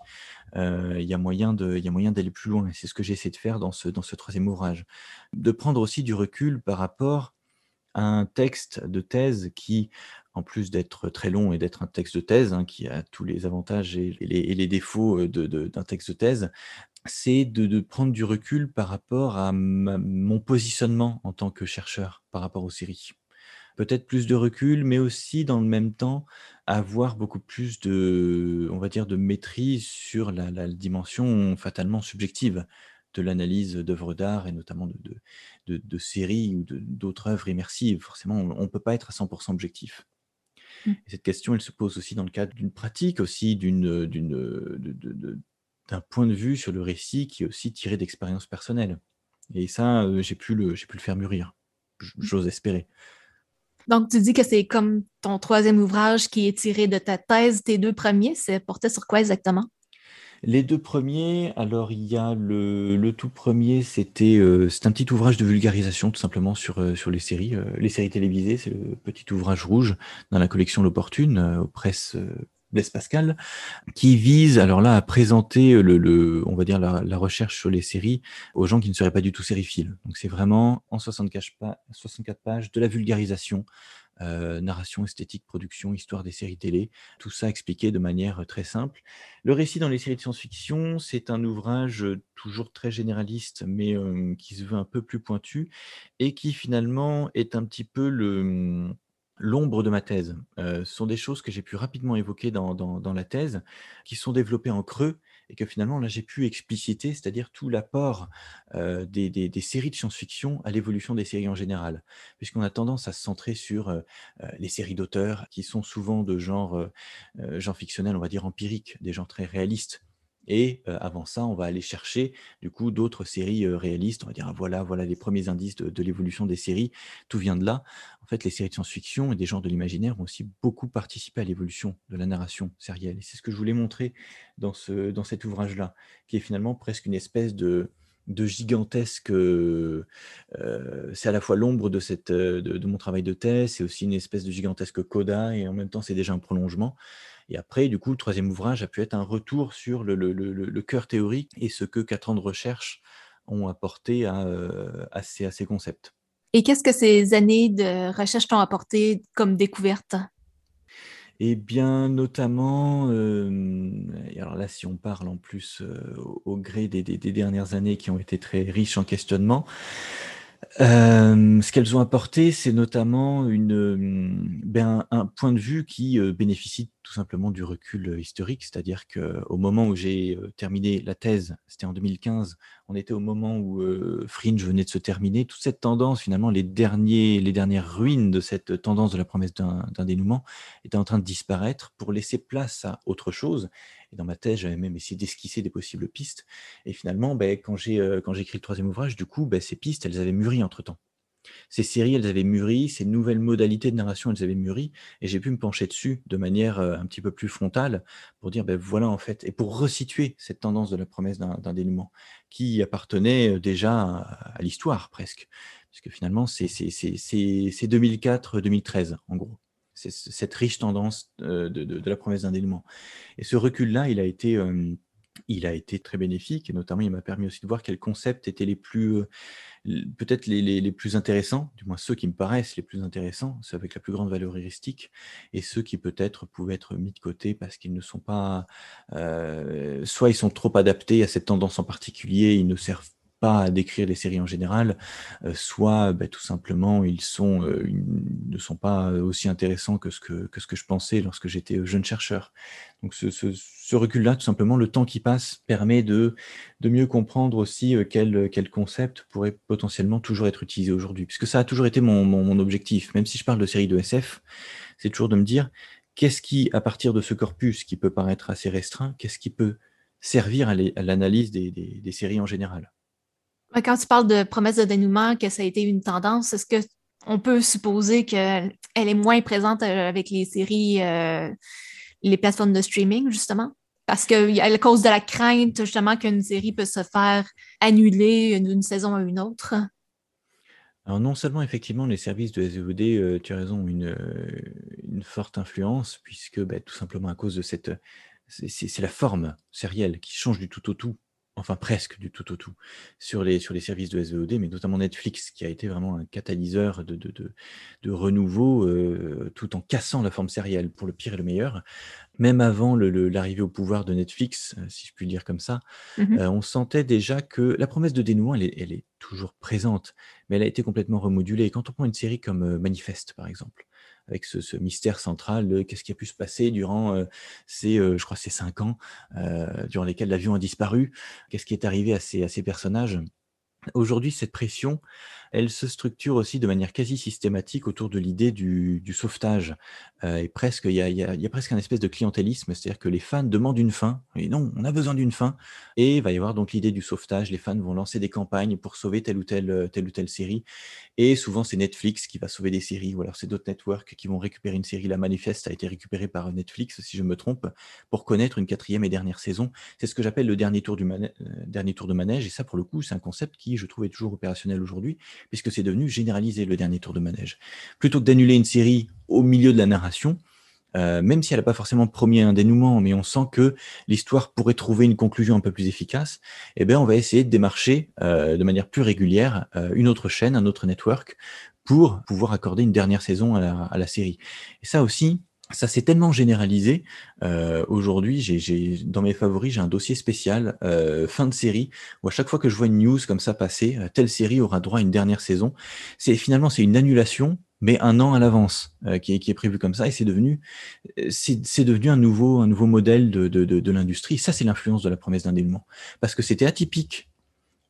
euh, il y a moyen d'aller plus loin. Et c'est ce que j'essaie de faire dans ce, dans ce troisième ouvrage. De prendre aussi du recul par rapport un texte de thèse qui, en plus d'être très long et d'être un texte de thèse, hein, qui a tous les avantages et les, défauts d'un texte de thèse, c'est de, prendre du recul par rapport à mon positionnement en tant que chercheur par rapport aux séries peut-être plus de recul, mais aussi dans le même temps avoir beaucoup plus de maîtrise sur la, dimension fatalement subjective de l'analyse d'œuvres d'art et notamment de, de, séries ou d'autres œuvres immersives. Forcément, on ne peut pas être à 100% objectif. Mmh. cette question, elle se pose aussi dans le cadre d'une pratique, aussi d'une, d'un point de vue sur le récit qui est aussi tiré d'expériences personnelles. Et ça, euh, j'ai pu, le, pu le faire mûrir, mmh. j'ose espérer. Donc, tu dis que c'est comme ton troisième ouvrage qui est tiré de ta thèse. Tes deux premiers, c'est porté sur quoi exactement? Les deux premiers, alors il y a le, tout premier, c'était euh, un petit ouvrage de vulgarisation tout simplement sur, euh, sur les séries, euh, les séries télévisées, c'est le petit ouvrage rouge dans la collection L'Opportune, aux presses Blaise Pascal, qui vise alors là à présenter le, on va dire la, recherche sur les séries aux gens qui ne seraient pas du tout sériphiles. Donc c'est vraiment en 64, 64 pages de la vulgarisation, euh, narration, esthétique, production, histoire des séries télé, tout ça expliqué de manière très simple. Le récit dans les séries de science-fiction, c'est un ouvrage toujours très généraliste, mais euh, qui se veut un peu plus pointu et qui finalement est un petit peu le L'ombre de ma thèse, ce sont des choses que j'ai pu rapidement évoquer dans la thèse, qui sont développées en creux et que finalement là j'ai pu expliciter, c'est-à-dire tout l'apport, des des séries de science-fiction à l'évolution des séries en général. Puisqu'on a tendance à se centrer sur, les séries d'auteurs qui sont souvent de genre, genre fictionnel, on va dire empirique, des genres très réalistes. Et avant ça, on va aller chercher du coup d'autres séries réalistes. On va dire ah, voilà, voilà les premiers indices de, l'évolution des séries. Tout vient de là. En fait, les séries de science-fiction et des genres de l'imaginaire ont aussi beaucoup participé à l'évolution de la narration sérielle. Et c'est ce que je voulais montrer dans, ce, dans cet ouvrage-là, qui est finalement presque une espèce de, gigantesque. c'est à la fois l'ombre de, cette, de, mon travail de thèse, c'est aussi une espèce de gigantesque coda, et en même temps, c'est déjà un prolongement. Et après, du coup, le troisième ouvrage a pu être un retour sur le, cœur théorique et ce que quatre ans de recherche ont apporté à, euh, ces, concepts. Et qu'est-ce que ces années de recherche t'ont apporté comme découverte? Eh bien, notamment, euh, alors là, si on parle en plus euh, au, gré des, dernières années qui ont été très riches en questionnement, euh, ce qu'elles ont apporté, c'est notamment une, ben, un point de vue qui euh, bénéficie tout simplement du recul euh, historique, c'est-à-dire qu'au moment où j'ai terminé la thèse, c'était en 2015, on était au moment où Fringe venait de se terminer, toute cette tendance, finalement, les, derniers, les dernières ruines de cette tendance de la promesse d'un dénouement étaient en train de disparaître pour laisser place à autre chose. Et dans ma thèse, j'avais même essayé d'esquisser des possibles pistes. Et finalement, ben, quand j'ai écrit le troisième ouvrage, du coup, ben, ces pistes, elles avaient mûri entre-temps. Ces séries, elles avaient mûri, ces nouvelles modalités de narration, elles avaient mûri, et j'ai pu me pencher dessus de manière un petit peu plus frontale pour dire, ben voilà en fait, et pour resituer cette tendance de la promesse d'un dénouement qui appartenait déjà à, l'histoire presque, puisque finalement c'est 2004-2013 en gros cette riche tendance de, la promesse d'un dénouement. Et ce recul-là, il a été il a été très bénéfique et notamment il m'a permis aussi de voir quels concepts étaient les plus peut-être les, plus intéressants, du moins ceux qui me paraissent les plus intéressants, ceux avec la plus grande valeur heuristique, et ceux qui peut-être pouvaient être mis de côté parce qu'ils ne sont pas, soit ils sont trop adaptés à cette tendance en particulier, ils ne servent pas à décrire les séries en général, euh, soit bah, tout simplement ils euh, ne sont pas aussi intéressants que ce que, je pensais lorsque j'étais jeune chercheur. Donc ce, recul-là, tout simplement, le temps qui passe permet de, mieux comprendre aussi euh, quel, quel concept pourrait potentiellement toujours être utilisé aujourd'hui. Puisque ça a toujours été mon, objectif, même si je parle de séries de SF, c'est toujours de me dire qu'est-ce qui, à partir de ce corpus qui peut paraître assez restreint, qu'est-ce qui peut servir à l'analyse des séries en général? Quand tu parles de promesse de dénouement, que ça a été une tendance, est-ce qu'on peut supposer qu'elle est moins présente euh, avec les séries, euh, les plateformes de streaming, justement? Parce qu'à cause de la crainte, justement, qu'une série peut se faire annuler d'une saison à une autre. Alors non seulement effectivement les services de SVOD, euh, tu as raison, une, une forte influence, puisque bah, tout simplement à cause de cette... C'est la forme sérielle qui change du tout au tout enfin presque du tout au tout, sur les, sur les services de SVOD, mais notamment Netflix, qui a été vraiment un catalyseur de, de, renouveau, euh, tout en cassant la forme sérielle, pour le pire et le meilleur. Même avant l'arrivée au pouvoir de Netflix, euh, si je puis le dire comme ça, mmh euh, on sentait déjà que la promesse de dénouement, elle est, elle est, toujours présente, mais elle a été complètement remodulée. quand on prend une série comme Manifeste, par exemple, avec ce, mystère central de qu'est-ce qui a pu se passer durant euh, ces, euh, je crois, cinq ans, euh, durant lesquels l'avion a disparu, qu'est-ce qui est arrivé à ces personnages? Aujourd'hui, cette pression, elle se structure aussi de manière quasi systématique autour de l'idée du, sauvetage. et presque, il y, a, presque un espèce de clientélisme, c'est-à-dire que les fans demandent une fin. Et non, on a besoin d'une fin. Et il va y avoir donc l'idée du sauvetage. Les fans vont lancer des campagnes pour sauver telle ou telle, telle ou telle série. Et souvent, c'est Netflix qui va sauver des séries, ou alors c'est d'autres networks qui vont récupérer une série. La Manifeste a été récupérée par Netflix, si je me trompe, pour connaître une quatrième et dernière saison. C'est ce que j'appelle le dernier tour, du dernier tour de manège. Et ça, pour le coup, c'est un concept qui je trouve, est toujours opérationnel aujourd'hui, puisque c'est devenu généralisé le dernier tour de manège. Plutôt que d'annuler une série au milieu de la narration, euh, même si elle n'a pas forcément promis un dénouement, mais on sent que l'histoire pourrait trouver une conclusion un peu plus efficace, eh bien, on va essayer de démarcher euh, de manière plus régulière euh, une autre chaîne, un autre network, pour pouvoir accorder une dernière saison à la, à la série. Et ça aussi, ça s'est tellement généralisé. Euh, aujourd'hui, j'ai, dans mes favoris, j'ai un dossier spécial euh, fin de série où à chaque fois que je vois une news comme ça passer, euh, telle série aura droit à une dernière saison. C'est finalement c'est une annulation, mais un an à l'avance qui, est, qui est prévu comme ça et c'est devenu c'est, devenu un nouveau un nouveau modèle de, de, de, l'industrie. Ça, c'est l'influence de la promesse d'un dénouement parce que c'était atypique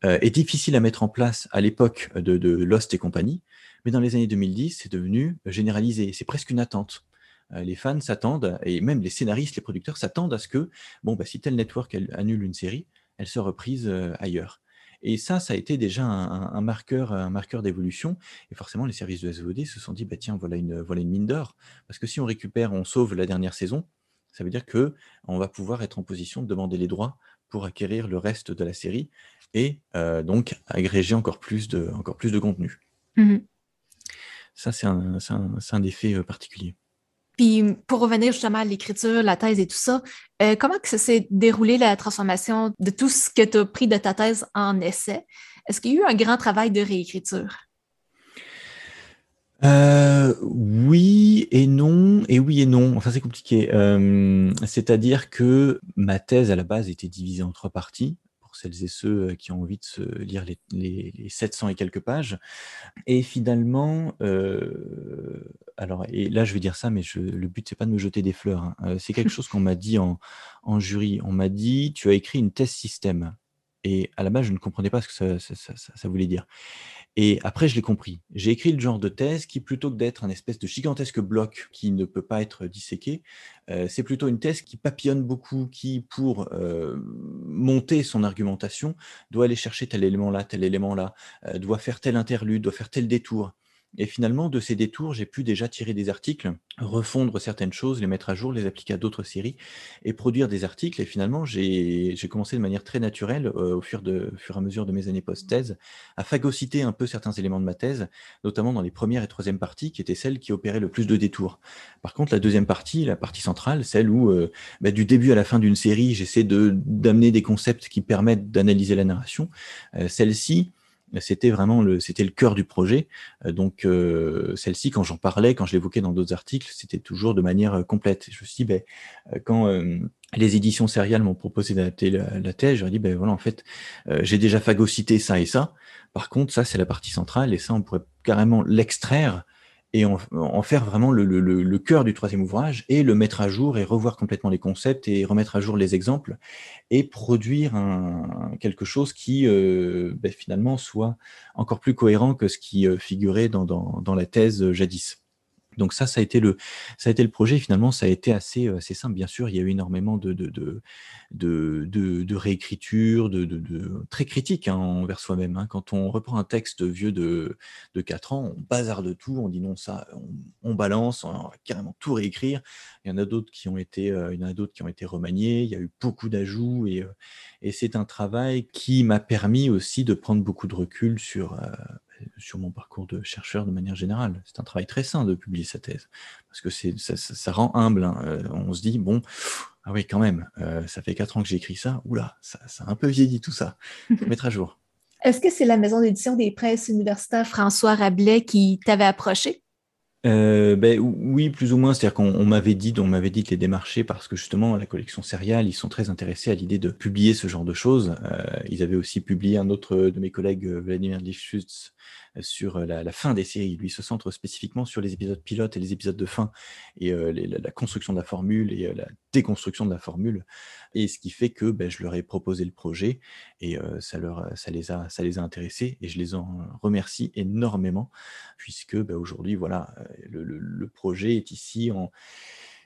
et difficile à mettre en place à l'époque de, de Lost et compagnie, mais dans les années 2010, c'est devenu généralisé. C'est presque une attente. Euh, les fans s'attendent, et même les scénaristes, les producteurs s'attendent à ce que, bon, bah, si tel network annule une série, elle soit reprise euh, ailleurs. Et ça, ça a été déjà un, marqueur, un marqueur d'évolution. Et forcément, les services de SVOD se sont dit, bah, tiens, voilà une, voilà une mine d'or. Parce que si on récupère, on sauve la dernière saison, ça veut dire que on va pouvoir être en position de demander les droits pour acquérir le reste de la série et euh, donc agréger encore plus de, encore plus de contenu. Mmh ça, c'est un, un, un, effet particulier. Puis pour revenir justement à l'écriture, la thèse et tout ça, euh, comment que s'est déroulé la transformation de tout ce que tu as pris de ta thèse en essai? Est-ce qu'il y a eu un grand travail de réécriture? Euh, oui et non, et oui et non. Enfin, c'est compliqué. Euh, c'est-à-dire que ma thèse à la base était divisée en trois parties celles et ceux qui ont envie de se lire les, 700 et quelques pages. Et finalement, alors, et là je vais dire ça, mais le but c'est pas de me jeter des fleurs. Hein. c'est quelque chose qu'on m'a dit en, jury. On m'a dit, tu as écrit une thèse système. Et à la base, je ne comprenais pas ce que ça voulait dire. Et après, je l'ai compris. J'ai écrit le genre de thèse qui, plutôt que d'être un espèce de gigantesque bloc qui ne peut pas être disséqué, euh, c'est plutôt une thèse qui papillonne beaucoup, qui, pour euh, monter son argumentation, doit aller chercher tel élément-là, tel élément-là, euh, doit faire tel interlude, doit faire tel détour. Et finalement, de ces détours, j'ai pu déjà tirer des articles, refondre certaines choses, les mettre à jour, les appliquer à d'autres séries et produire des articles. Et finalement, j'ai commencé de manière très naturelle, euh, au fur, de, et à mesure de mes années post-thèse, à phagocyter un peu certains éléments de ma thèse, notamment dans les premières et troisième parties, qui étaient celles qui opéraient le plus de détours. Par contre, la deuxième partie, la partie centrale, celle où, euh, bah, du début à la fin d'une série, j'essaie d'amener des concepts qui permettent d'analyser la narration, euh, celle-ci, c'était vraiment le, c'était le cœur du projet. Euh, donc euh, celle-ci, quand j'en parlais, quand je l'évoquais dans d'autres articles, c'était toujours de manière euh, complète. Je me suis dit, ben, quand les éditions sériales m'ont proposé d'adapter la, thèse, j'aurais dit, ben voilà, en fait, j'ai déjà phagocyté ça et ça. Par contre, ça, c'est la partie centrale, et ça, on pourrait carrément l'extraire et en, faire vraiment le, le, cœur du troisième ouvrage et le mettre à jour et revoir complètement les concepts et remettre à jour les exemples et produire un, quelque chose qui euh, ben, finalement soit encore plus cohérent que ce qui euh, figurait dans la thèse euh, jadis. Donc ça, ça a été le, ça a été le projet. Finalement, ça a été assez, euh, assez simple. Bien sûr, il y a eu énormément de, de, de, de, réécriture, de, très critique hein, envers soi-même. Hein. Quand on reprend un texte vieux de, de 4 ans, on bazarde tout, on dit non, ça, on, balance, on va carrément tout réécrire. Il y en a d'autres qui ont été, euh, il y en a d'autres qui ont été remaniés. Il y a eu beaucoup d'ajouts et, euh, et c'est un travail qui m'a permis aussi de prendre beaucoup de recul sur sur mon parcours de chercheur de manière générale. C'est un travail très sain de publier sa thèse, parce que ça, ça, rend humble. Hein. on se dit, bon, ah oui, quand même, ça fait quatre ans que j'ai écrit ça, oula, ça, ça a un peu vieilli tout ça, faut mettre à jour. Est-ce que c'est la maison d'édition des presses universitaires François Rabelais qui t'avait approché? Euh, ben, oui, plus ou moins. C'est-à-dire qu'on m'avait dit, on m'avait dit de les démarcher parce que justement, la collection Serial, ils sont très intéressés à l'idée de publier ce genre de choses. Euh, ils avaient aussi publié un autre de mes collègues, Vladimir Lifshutz, sur euh, la, fin des séries. Lui se centre spécifiquement sur les épisodes pilotes et les épisodes de fin, et euh, la, construction de la formule et euh, la déconstruction de la formule. Et ce qui fait que ben, je leur ai proposé le projet, et ça, leur, ça, les a, ça les a intéressés, et je les en remercie énormément, puisque ben, aujourd'hui, voilà, le, projet est ici en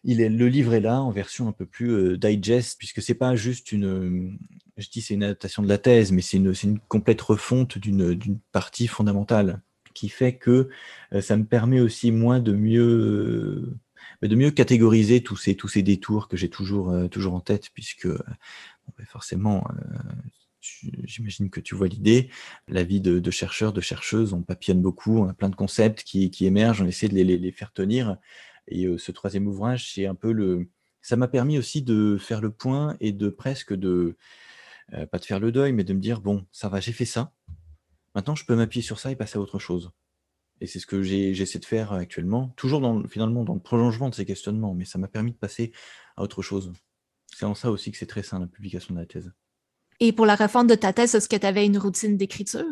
il est, le livre est là en version un peu plus digest, puisque c'est pas juste une, je dis c'est une adaptation de la thèse, mais c'est une, une, complète refonte d'une partie fondamentale qui fait que ça me permet aussi moins de mieux de mieux catégoriser tous ces, tous ces détours que j'ai toujours, toujours en tête, puisque ben, forcément, j'imagine que tu vois l'idée, la vie de, de, chercheurs, de chercheuses, on papillonne beaucoup, on a plein de concepts qui, qui émergent, on essaie de les, les faire tenir. Et ce troisième ouvrage, c'est un peu le. Ça m'a permis aussi de faire le point et de presque de. pas de faire le deuil, mais de me dire bon, ça va, j'ai fait ça. Maintenant, je peux m'appuyer sur ça et passer à autre chose. Et c'est ce que j'essaie de faire actuellement, toujours finalement dans le prolongement de ces questionnements, mais ça m'a permis de passer à autre chose. C'est en ça aussi que c'est très sain, la publication de la thèse. Et pour la réforme de ta thèse, est-ce que tu avais une routine d'écriture?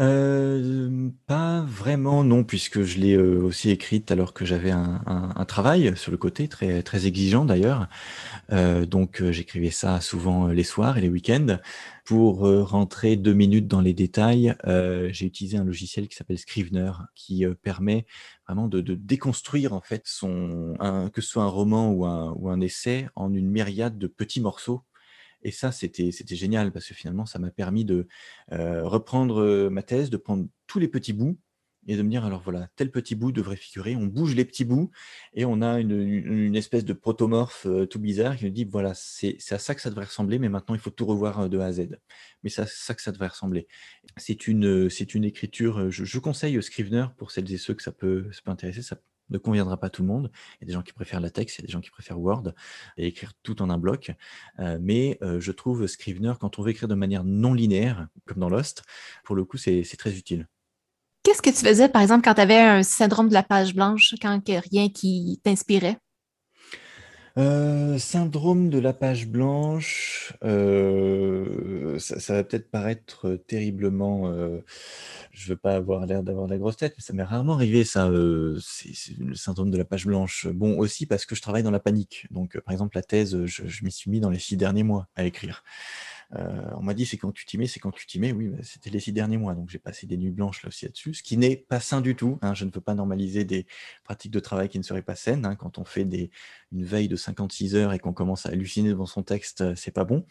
Euh, pas vraiment, non, puisque je l'ai euh, aussi écrite alors que j'avais un, travail sur le côté, très, exigeant d'ailleurs. Euh, donc j'écrivais ça souvent les soirs et les week-ends. Pour rentrer deux minutes dans les détails, j'ai utilisé un logiciel qui s'appelle Scrivener, qui permet vraiment de, déconstruire en fait son, que ce soit un roman ou un essai, en une myriade de petits morceaux et ça, c'était génial parce que finalement, ça m'a permis de reprendre ma thèse, de prendre tous les petits bouts et de me dire, alors voilà, tel petit bout devrait figurer. On bouge les petits bouts et on a une, espèce de protomorphe tout bizarre qui nous dit, voilà, c'est à ça que ça devrait ressembler, mais maintenant, il faut tout revoir de A à Z. Mais c'est à ça que ça devrait ressembler. C'est une, écriture, je, conseille Scrivener pour celles et ceux que ça peut, ça intéresser. Ne conviendra pas à tout le monde. Il y a des gens qui préfèrent la texte, il y a des gens qui préfèrent Word et écrire tout en un bloc. Euh, mais euh, je trouve Scrivener, quand on veut écrire de manière non linéaire, comme dans Lost, pour le coup, c'est très utile. Qu'est-ce que tu faisais, par exemple, quand tu avais un syndrome de la page blanche, quand rien qui t'inspirait? Euh, syndrome de la page blanche, euh, ça, va peut-être paraître terriblement. Euh, je veux pas avoir l'air d'avoir la grosse tête, mais ça m'est rarement arrivé, ça. c'est le syndrome de la page blanche. Bon, aussi parce que je travaille dans la panique. Donc, par exemple, la thèse, je, je m'y suis mis dans les six derniers mois à écrire. Euh, on m'a dit c'est quand tu t'y mets, c'est quand tu t'y mets. Oui, bah, c'était les six derniers mois, donc j'ai passé des nuits blanches là aussi là-dessus, ce qui n'est pas sain du tout. Hein. Je ne veux pas normaliser des pratiques de travail qui ne seraient pas saines. Hein. Quand on fait des, une veille de 56 heures et qu'on commence à halluciner devant son texte, euh, c'est pas bon.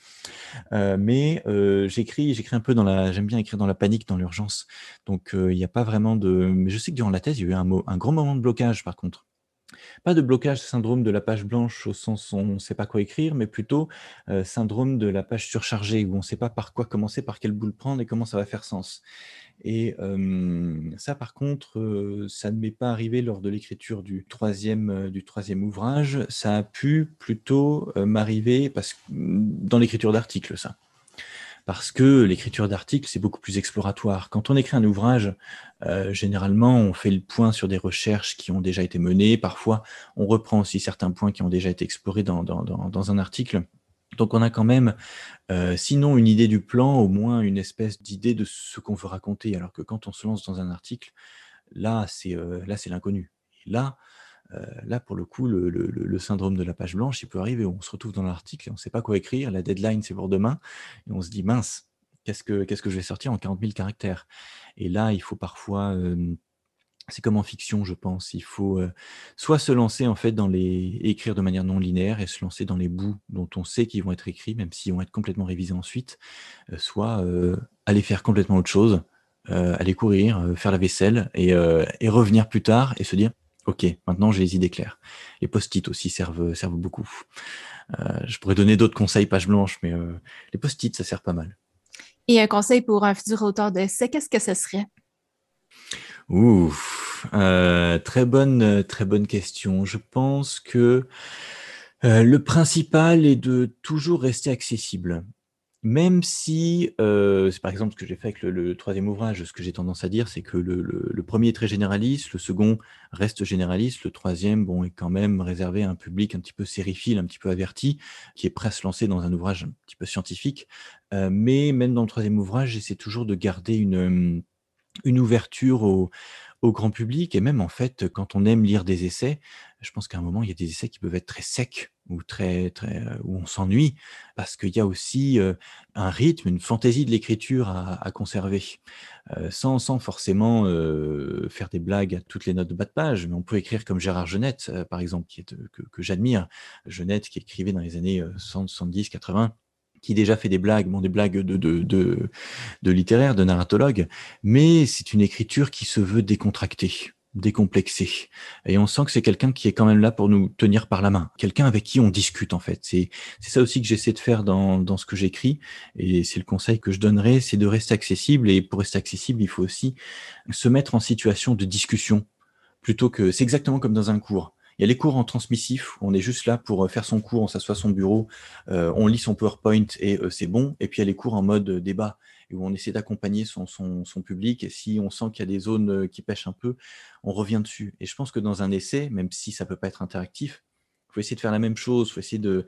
Euh, mais j'écris, j'écris un peu dans la, j'aime bien écrire dans la panique, dans l'urgence. Donc il n'y a pas vraiment de. Mais je sais que durant la thèse, il y a eu un, un gros moment de blocage par contre. Pas de blocage syndrome de la page blanche au sens où on ne sait pas quoi écrire, mais plutôt syndrome de la page surchargée, où on ne sait pas par quoi commencer, par quelle boule prendre et comment ça va faire sens. Et ça, par contre, ça ne m'est pas arrivé lors de l'écriture du troisième, du troisième ouvrage. Ça a pu plutôt m'arriver parce dans l'écriture d'articles, ça parce que l'écriture d'articles, c'est beaucoup plus exploratoire. Quand on écrit un ouvrage, euh, généralement, on fait le point sur des recherches qui ont déjà été menées. Parfois, on reprend aussi certains points qui ont déjà été explorés dans, dans, dans, un article. Donc, on a quand même, euh, sinon une idée du plan, au moins une espèce d'idée de ce qu'on veut raconter. Alors que quand on se lance dans un article, là, c'est euh, là, c'est l'inconnu. Là, euh, là, pour le coup, le, syndrome de la page blanche, il peut arriver. On se retrouve dans l'article et on ne sait pas quoi écrire. La deadline, c'est pour demain. Et on se dit, mince, qu'est-ce que, je vais sortir en 40 000 caractères? Et là, il faut parfois. c'est comme en fiction, je pense. Il faut soit se lancer en fait dans les écrire de manière non linéaire et se lancer dans les bouts dont on sait qu'ils vont être écrits, même s'ils vont être complètement révisés ensuite, soit aller faire complètement autre chose, aller courir, faire la vaisselle et, revenir plus tard et se dire Ok, maintenant j'ai les idées claires. Les post-it aussi servent, servent beaucoup. Euh, je pourrais donner d'autres conseils page blanche, mais euh, les post-it, ça sert pas mal. Et un conseil pour un futur auteur d'essai, qu'est-ce que ce serait? Ouh, euh, très bonne, très bonne question. Je pense que euh, le principal est de toujours rester accessible. Même si, euh, c'est par exemple ce que j'ai fait avec le, troisième ouvrage, ce que j'ai tendance à dire, c'est que le, premier est très généraliste, le second reste généraliste, le troisième, bon, est quand même réservé à un public un petit peu sériephile, un petit peu averti, qui est prêt à se lancer dans un ouvrage un petit peu scientifique. Euh, mais même dans le troisième ouvrage, j'essaie toujours de garder une, une ouverture au grand public et même en fait, quand on aime lire des essais, je pense qu'à un moment, il y a des essais qui peuvent être très secs ou très, très, euh, où on s'ennuie parce qu'il y a aussi euh, un rythme, une fantaisie de l'écriture à, conserver, euh, sans, sans forcément faire des blagues à toutes les notes de bas de page. Mais on peut écrire comme Gérard Genette, par exemple, qui est, que, que j'admire. Genette qui écrivait dans les années 70, 80 qui déjà fait des blagues, bon, des blagues de, de, de, de littéraire, de narratologue, mais c'est une écriture qui se veut décontractée, décomplexée. Et on sent que c'est quelqu'un qui est quand même là pour nous tenir par la main, quelqu'un avec qui on discute en fait. C'est ça aussi que j'essaie de faire dans, dans ce que j'écris, et c'est le conseil que je donnerais, c'est de rester accessible, et pour rester accessible, il faut aussi se mettre en situation de discussion, plutôt que, c'est exactement comme dans un cours. Il y a les cours en transmissif, on est juste là pour euh, faire son cours, on s'assoit à son bureau, euh, on lit son PowerPoint et euh, c'est bon. Et puis il y a les cours en mode débat, où on essaie d'accompagner son, public. Et si on sent qu'il y a des zones qui pêchent un peu, on revient dessus. Et je pense que dans un essai, même si ça peut pas être interactif, il faut essayer de faire la même chose, il faut essayer de,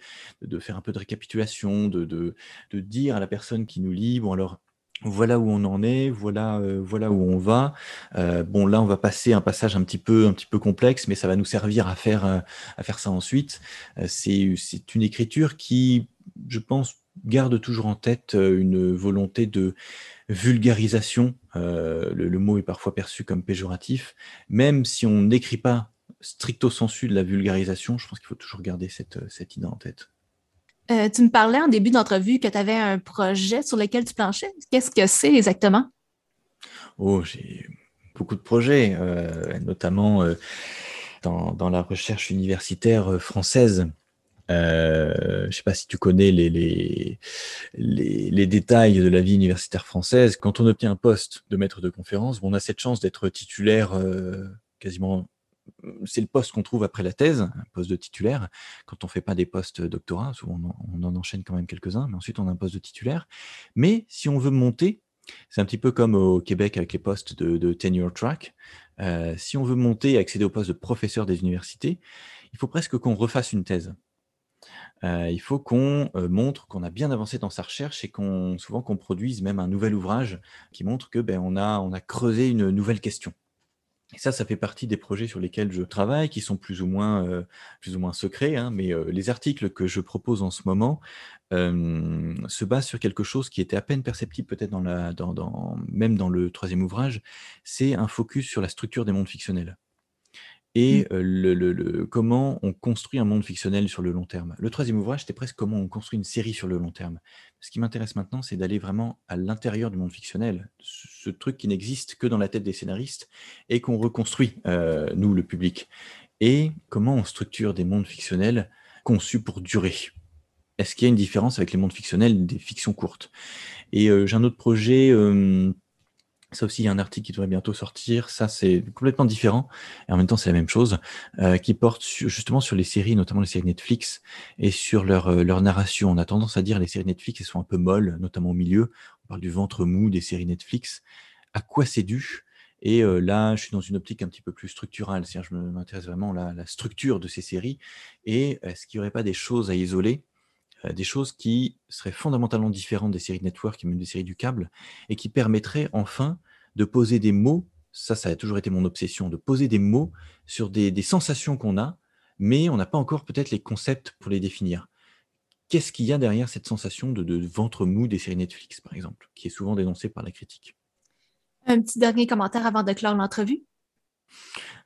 faire un peu de récapitulation, de, dire à la personne qui nous lit, bon alors voilà où on en est, voilà, euh, voilà où on va. Euh, bon, là, on va passer un passage un petit peu, un petit peu complexe, mais ça va nous servir à faire, euh, à faire ça ensuite. c'est une écriture qui, je pense, garde toujours en tête une volonté de vulgarisation. Le, le, mot est parfois perçu comme péjoratif, même si on n'écrit pas stricto sensu de la vulgarisation. Je pense qu'il faut toujours garder cette, cette idée en tête. Euh, tu me parlais en début d'entrevue que tu avais un projet sur lequel tu planchais. Qu'est-ce que c'est exactement? Oh, j'ai beaucoup de projets, euh, notamment euh, dans, la recherche universitaire française. Je ne sais pas si tu connais les, détails de la vie universitaire française. Quand on obtient un poste de maître de conférence, on a cette chance d'être titulaire quasiment c'est le poste qu'on trouve après la thèse, un poste de titulaire. Quand on ne fait pas des postes doctorat, souvent on en, enchaîne quand même quelques-uns, mais ensuite on a un poste de titulaire. Mais si on veut monter, c'est un petit peu comme au Québec avec les postes de, tenure track. Euh, si on veut monter et accéder au poste de professeur des universités, il faut presque qu'on refasse une thèse. Il faut qu'on montre qu'on a bien avancé dans sa recherche et qu'on souvent qu'on produise même un nouvel ouvrage qui montre que ben, on a, on a creusé une nouvelle question. Et ça, ça fait partie des projets sur lesquels je travaille, qui sont plus ou moins, secrets, hein, mais les articles que je propose en ce moment se basent sur quelque chose qui était à peine perceptible peut-être même dans le troisième ouvrage, c'est un focus sur la structure des mondes fictionnels et mmh. le, comment on construit un monde fictionnel sur le long terme. Le troisième ouvrage, c'était presque comment on construit une série sur le long terme. Ce qui m'intéresse maintenant, c'est d'aller vraiment à l'intérieur du monde fictionnel, ce, truc qui n'existe que dans la tête des scénaristes et qu'on reconstruit, nous, le public. Et comment on structure des mondes fictionnels conçus pour durer. Est-ce qu'il y a une différence avec les mondes fictionnels des fictions courtes? Et j'ai un autre projet ça aussi, il y a un article qui devrait bientôt sortir. Ça, c'est complètement différent. Et en même temps, c'est la même chose, euh, qui porte justement sur les séries, notamment les séries Netflix, et sur leur, euh, leur narration. On a tendance à dire les séries Netflix, elles sont un peu molles, notamment au milieu. On parle du ventre mou des séries Netflix. À quoi c'est dû? Et euh, là, je suis dans une optique un petit peu plus structurale. C'est-à-dire, je m'intéresse vraiment à la, structure de ces séries. Et est-ce qu'il n'y aurait pas des choses à isoler? Des choses qui seraient fondamentalement différentes des séries network et même des séries du câble, et qui permettraient enfin de poser des mots, ça, ça a toujours été mon obsession, de poser des mots sur des, sensations qu'on a, mais on n'a pas encore peut-être les concepts pour les définir. Qu'est-ce qu'il y a derrière cette sensation de, de, ventre mou des séries Netflix, par exemple, qui est souvent dénoncée par la critique? Un petit dernier commentaire avant de clore l'entrevue.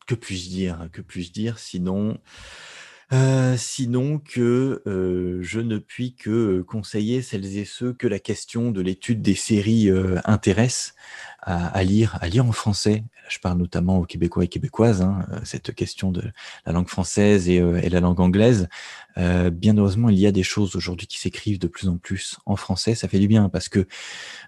Que puis-je dire? Que puis-je dire? Sinon euh, sinon que euh, je ne puis que conseiller celles et ceux que la question de l'étude des séries euh, intéresse à, lire, à lire en français. Je parle notamment aux Québécois et Québécoises, hein, cette question de la langue française et, et la langue anglaise. bien heureusement, il y a des choses aujourd'hui qui s'écrivent de plus en plus en français. Ça fait du bien parce que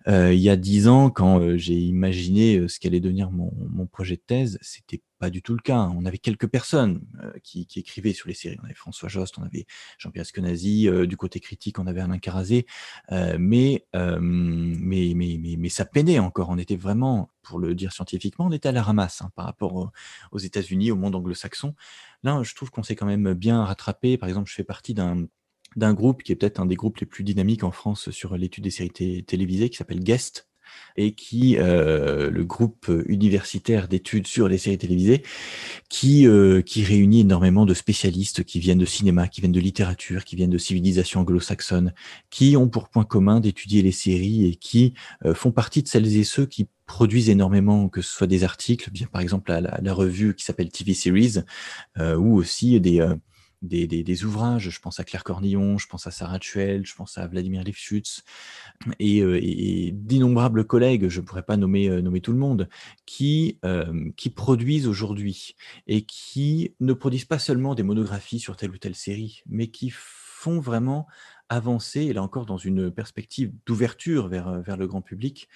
il y a dix ans, quand j'ai imaginé ce qu'allait devenir mon, projet de thèse, c'était pas du tout le cas. On avait quelques personnes euh, qui, écrivaient sur les séries. On avait François Jost, on avait Jean-Pierre Eskenazi, euh, du côté critique, on avait Alain Carazé, euh, mais, mais, mais, mais, ça peinait encore. On était vraiment, pour le dire scientifiquement, on était à la ramasse hein, par rapport aux, États-Unis, au monde anglo-saxon. Là, je trouve qu'on s'est quand même bien rattrapé. Par exemple, je fais partie d'un d'un groupe qui est peut-être un des groupes les plus dynamiques en France sur l'étude des séries télévisées, qui s'appelle Guest, et qui, euh, le groupe universitaire d'études sur les séries télévisées, qui, euh, qui réunit énormément de spécialistes qui viennent de cinéma, qui viennent de littérature, qui viennent de civilisation anglo-saxonne, qui ont pour point commun d'étudier les séries et qui euh, font partie de celles et ceux qui produisent énormément, que ce soit des articles, bien par exemple la, la, revue qui s'appelle TV Series, ou aussi des, des, ouvrages. Je pense à Claire Cornillon, je pense à Sarah Tuel, je pense à Vladimir Lifshutz et, euh, et, d'innombrables collègues, je ne pourrais pas nommer, euh, tout le monde, qui, euh, qui produisent aujourd'hui et qui ne produisent pas seulement des monographies sur telle ou telle série, mais qui font vraiment avancer, et là encore dans une perspective d'ouverture vers, euh, vers le grand public,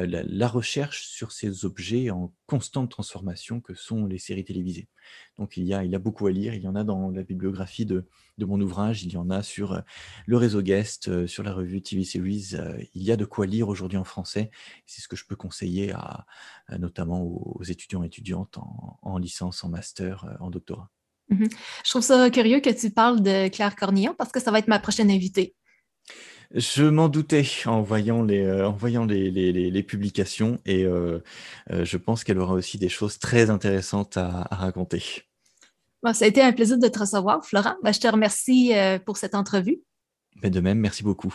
euh, la, recherche sur ces objets en constante transformation que sont les séries télévisées. Donc il y a, il y a beaucoup à lire, il y en a dans la bibliographie de, de mon ouvrage, il y en a sur euh, le réseau Guest, sur la revue TV Series, il y a de quoi lire aujourd'hui en français, c'est ce que je peux conseiller à, notamment aux, étudiants et étudiantes en, en licence, en master, en doctorat. Mhm. Je trouve ça curieux que tu parles de Claire Cornillon parce que ça va être ma prochaine invitée. Je m'en doutais en voyant les, euh, en voyant les, les, les, publications et euh, euh, je pense qu'elle aura aussi des choses très intéressantes à, raconter. ça a été un plaisir de te recevoir, Florent. Ben, je te remercie pour cette entrevue. Mais de même, merci beaucoup.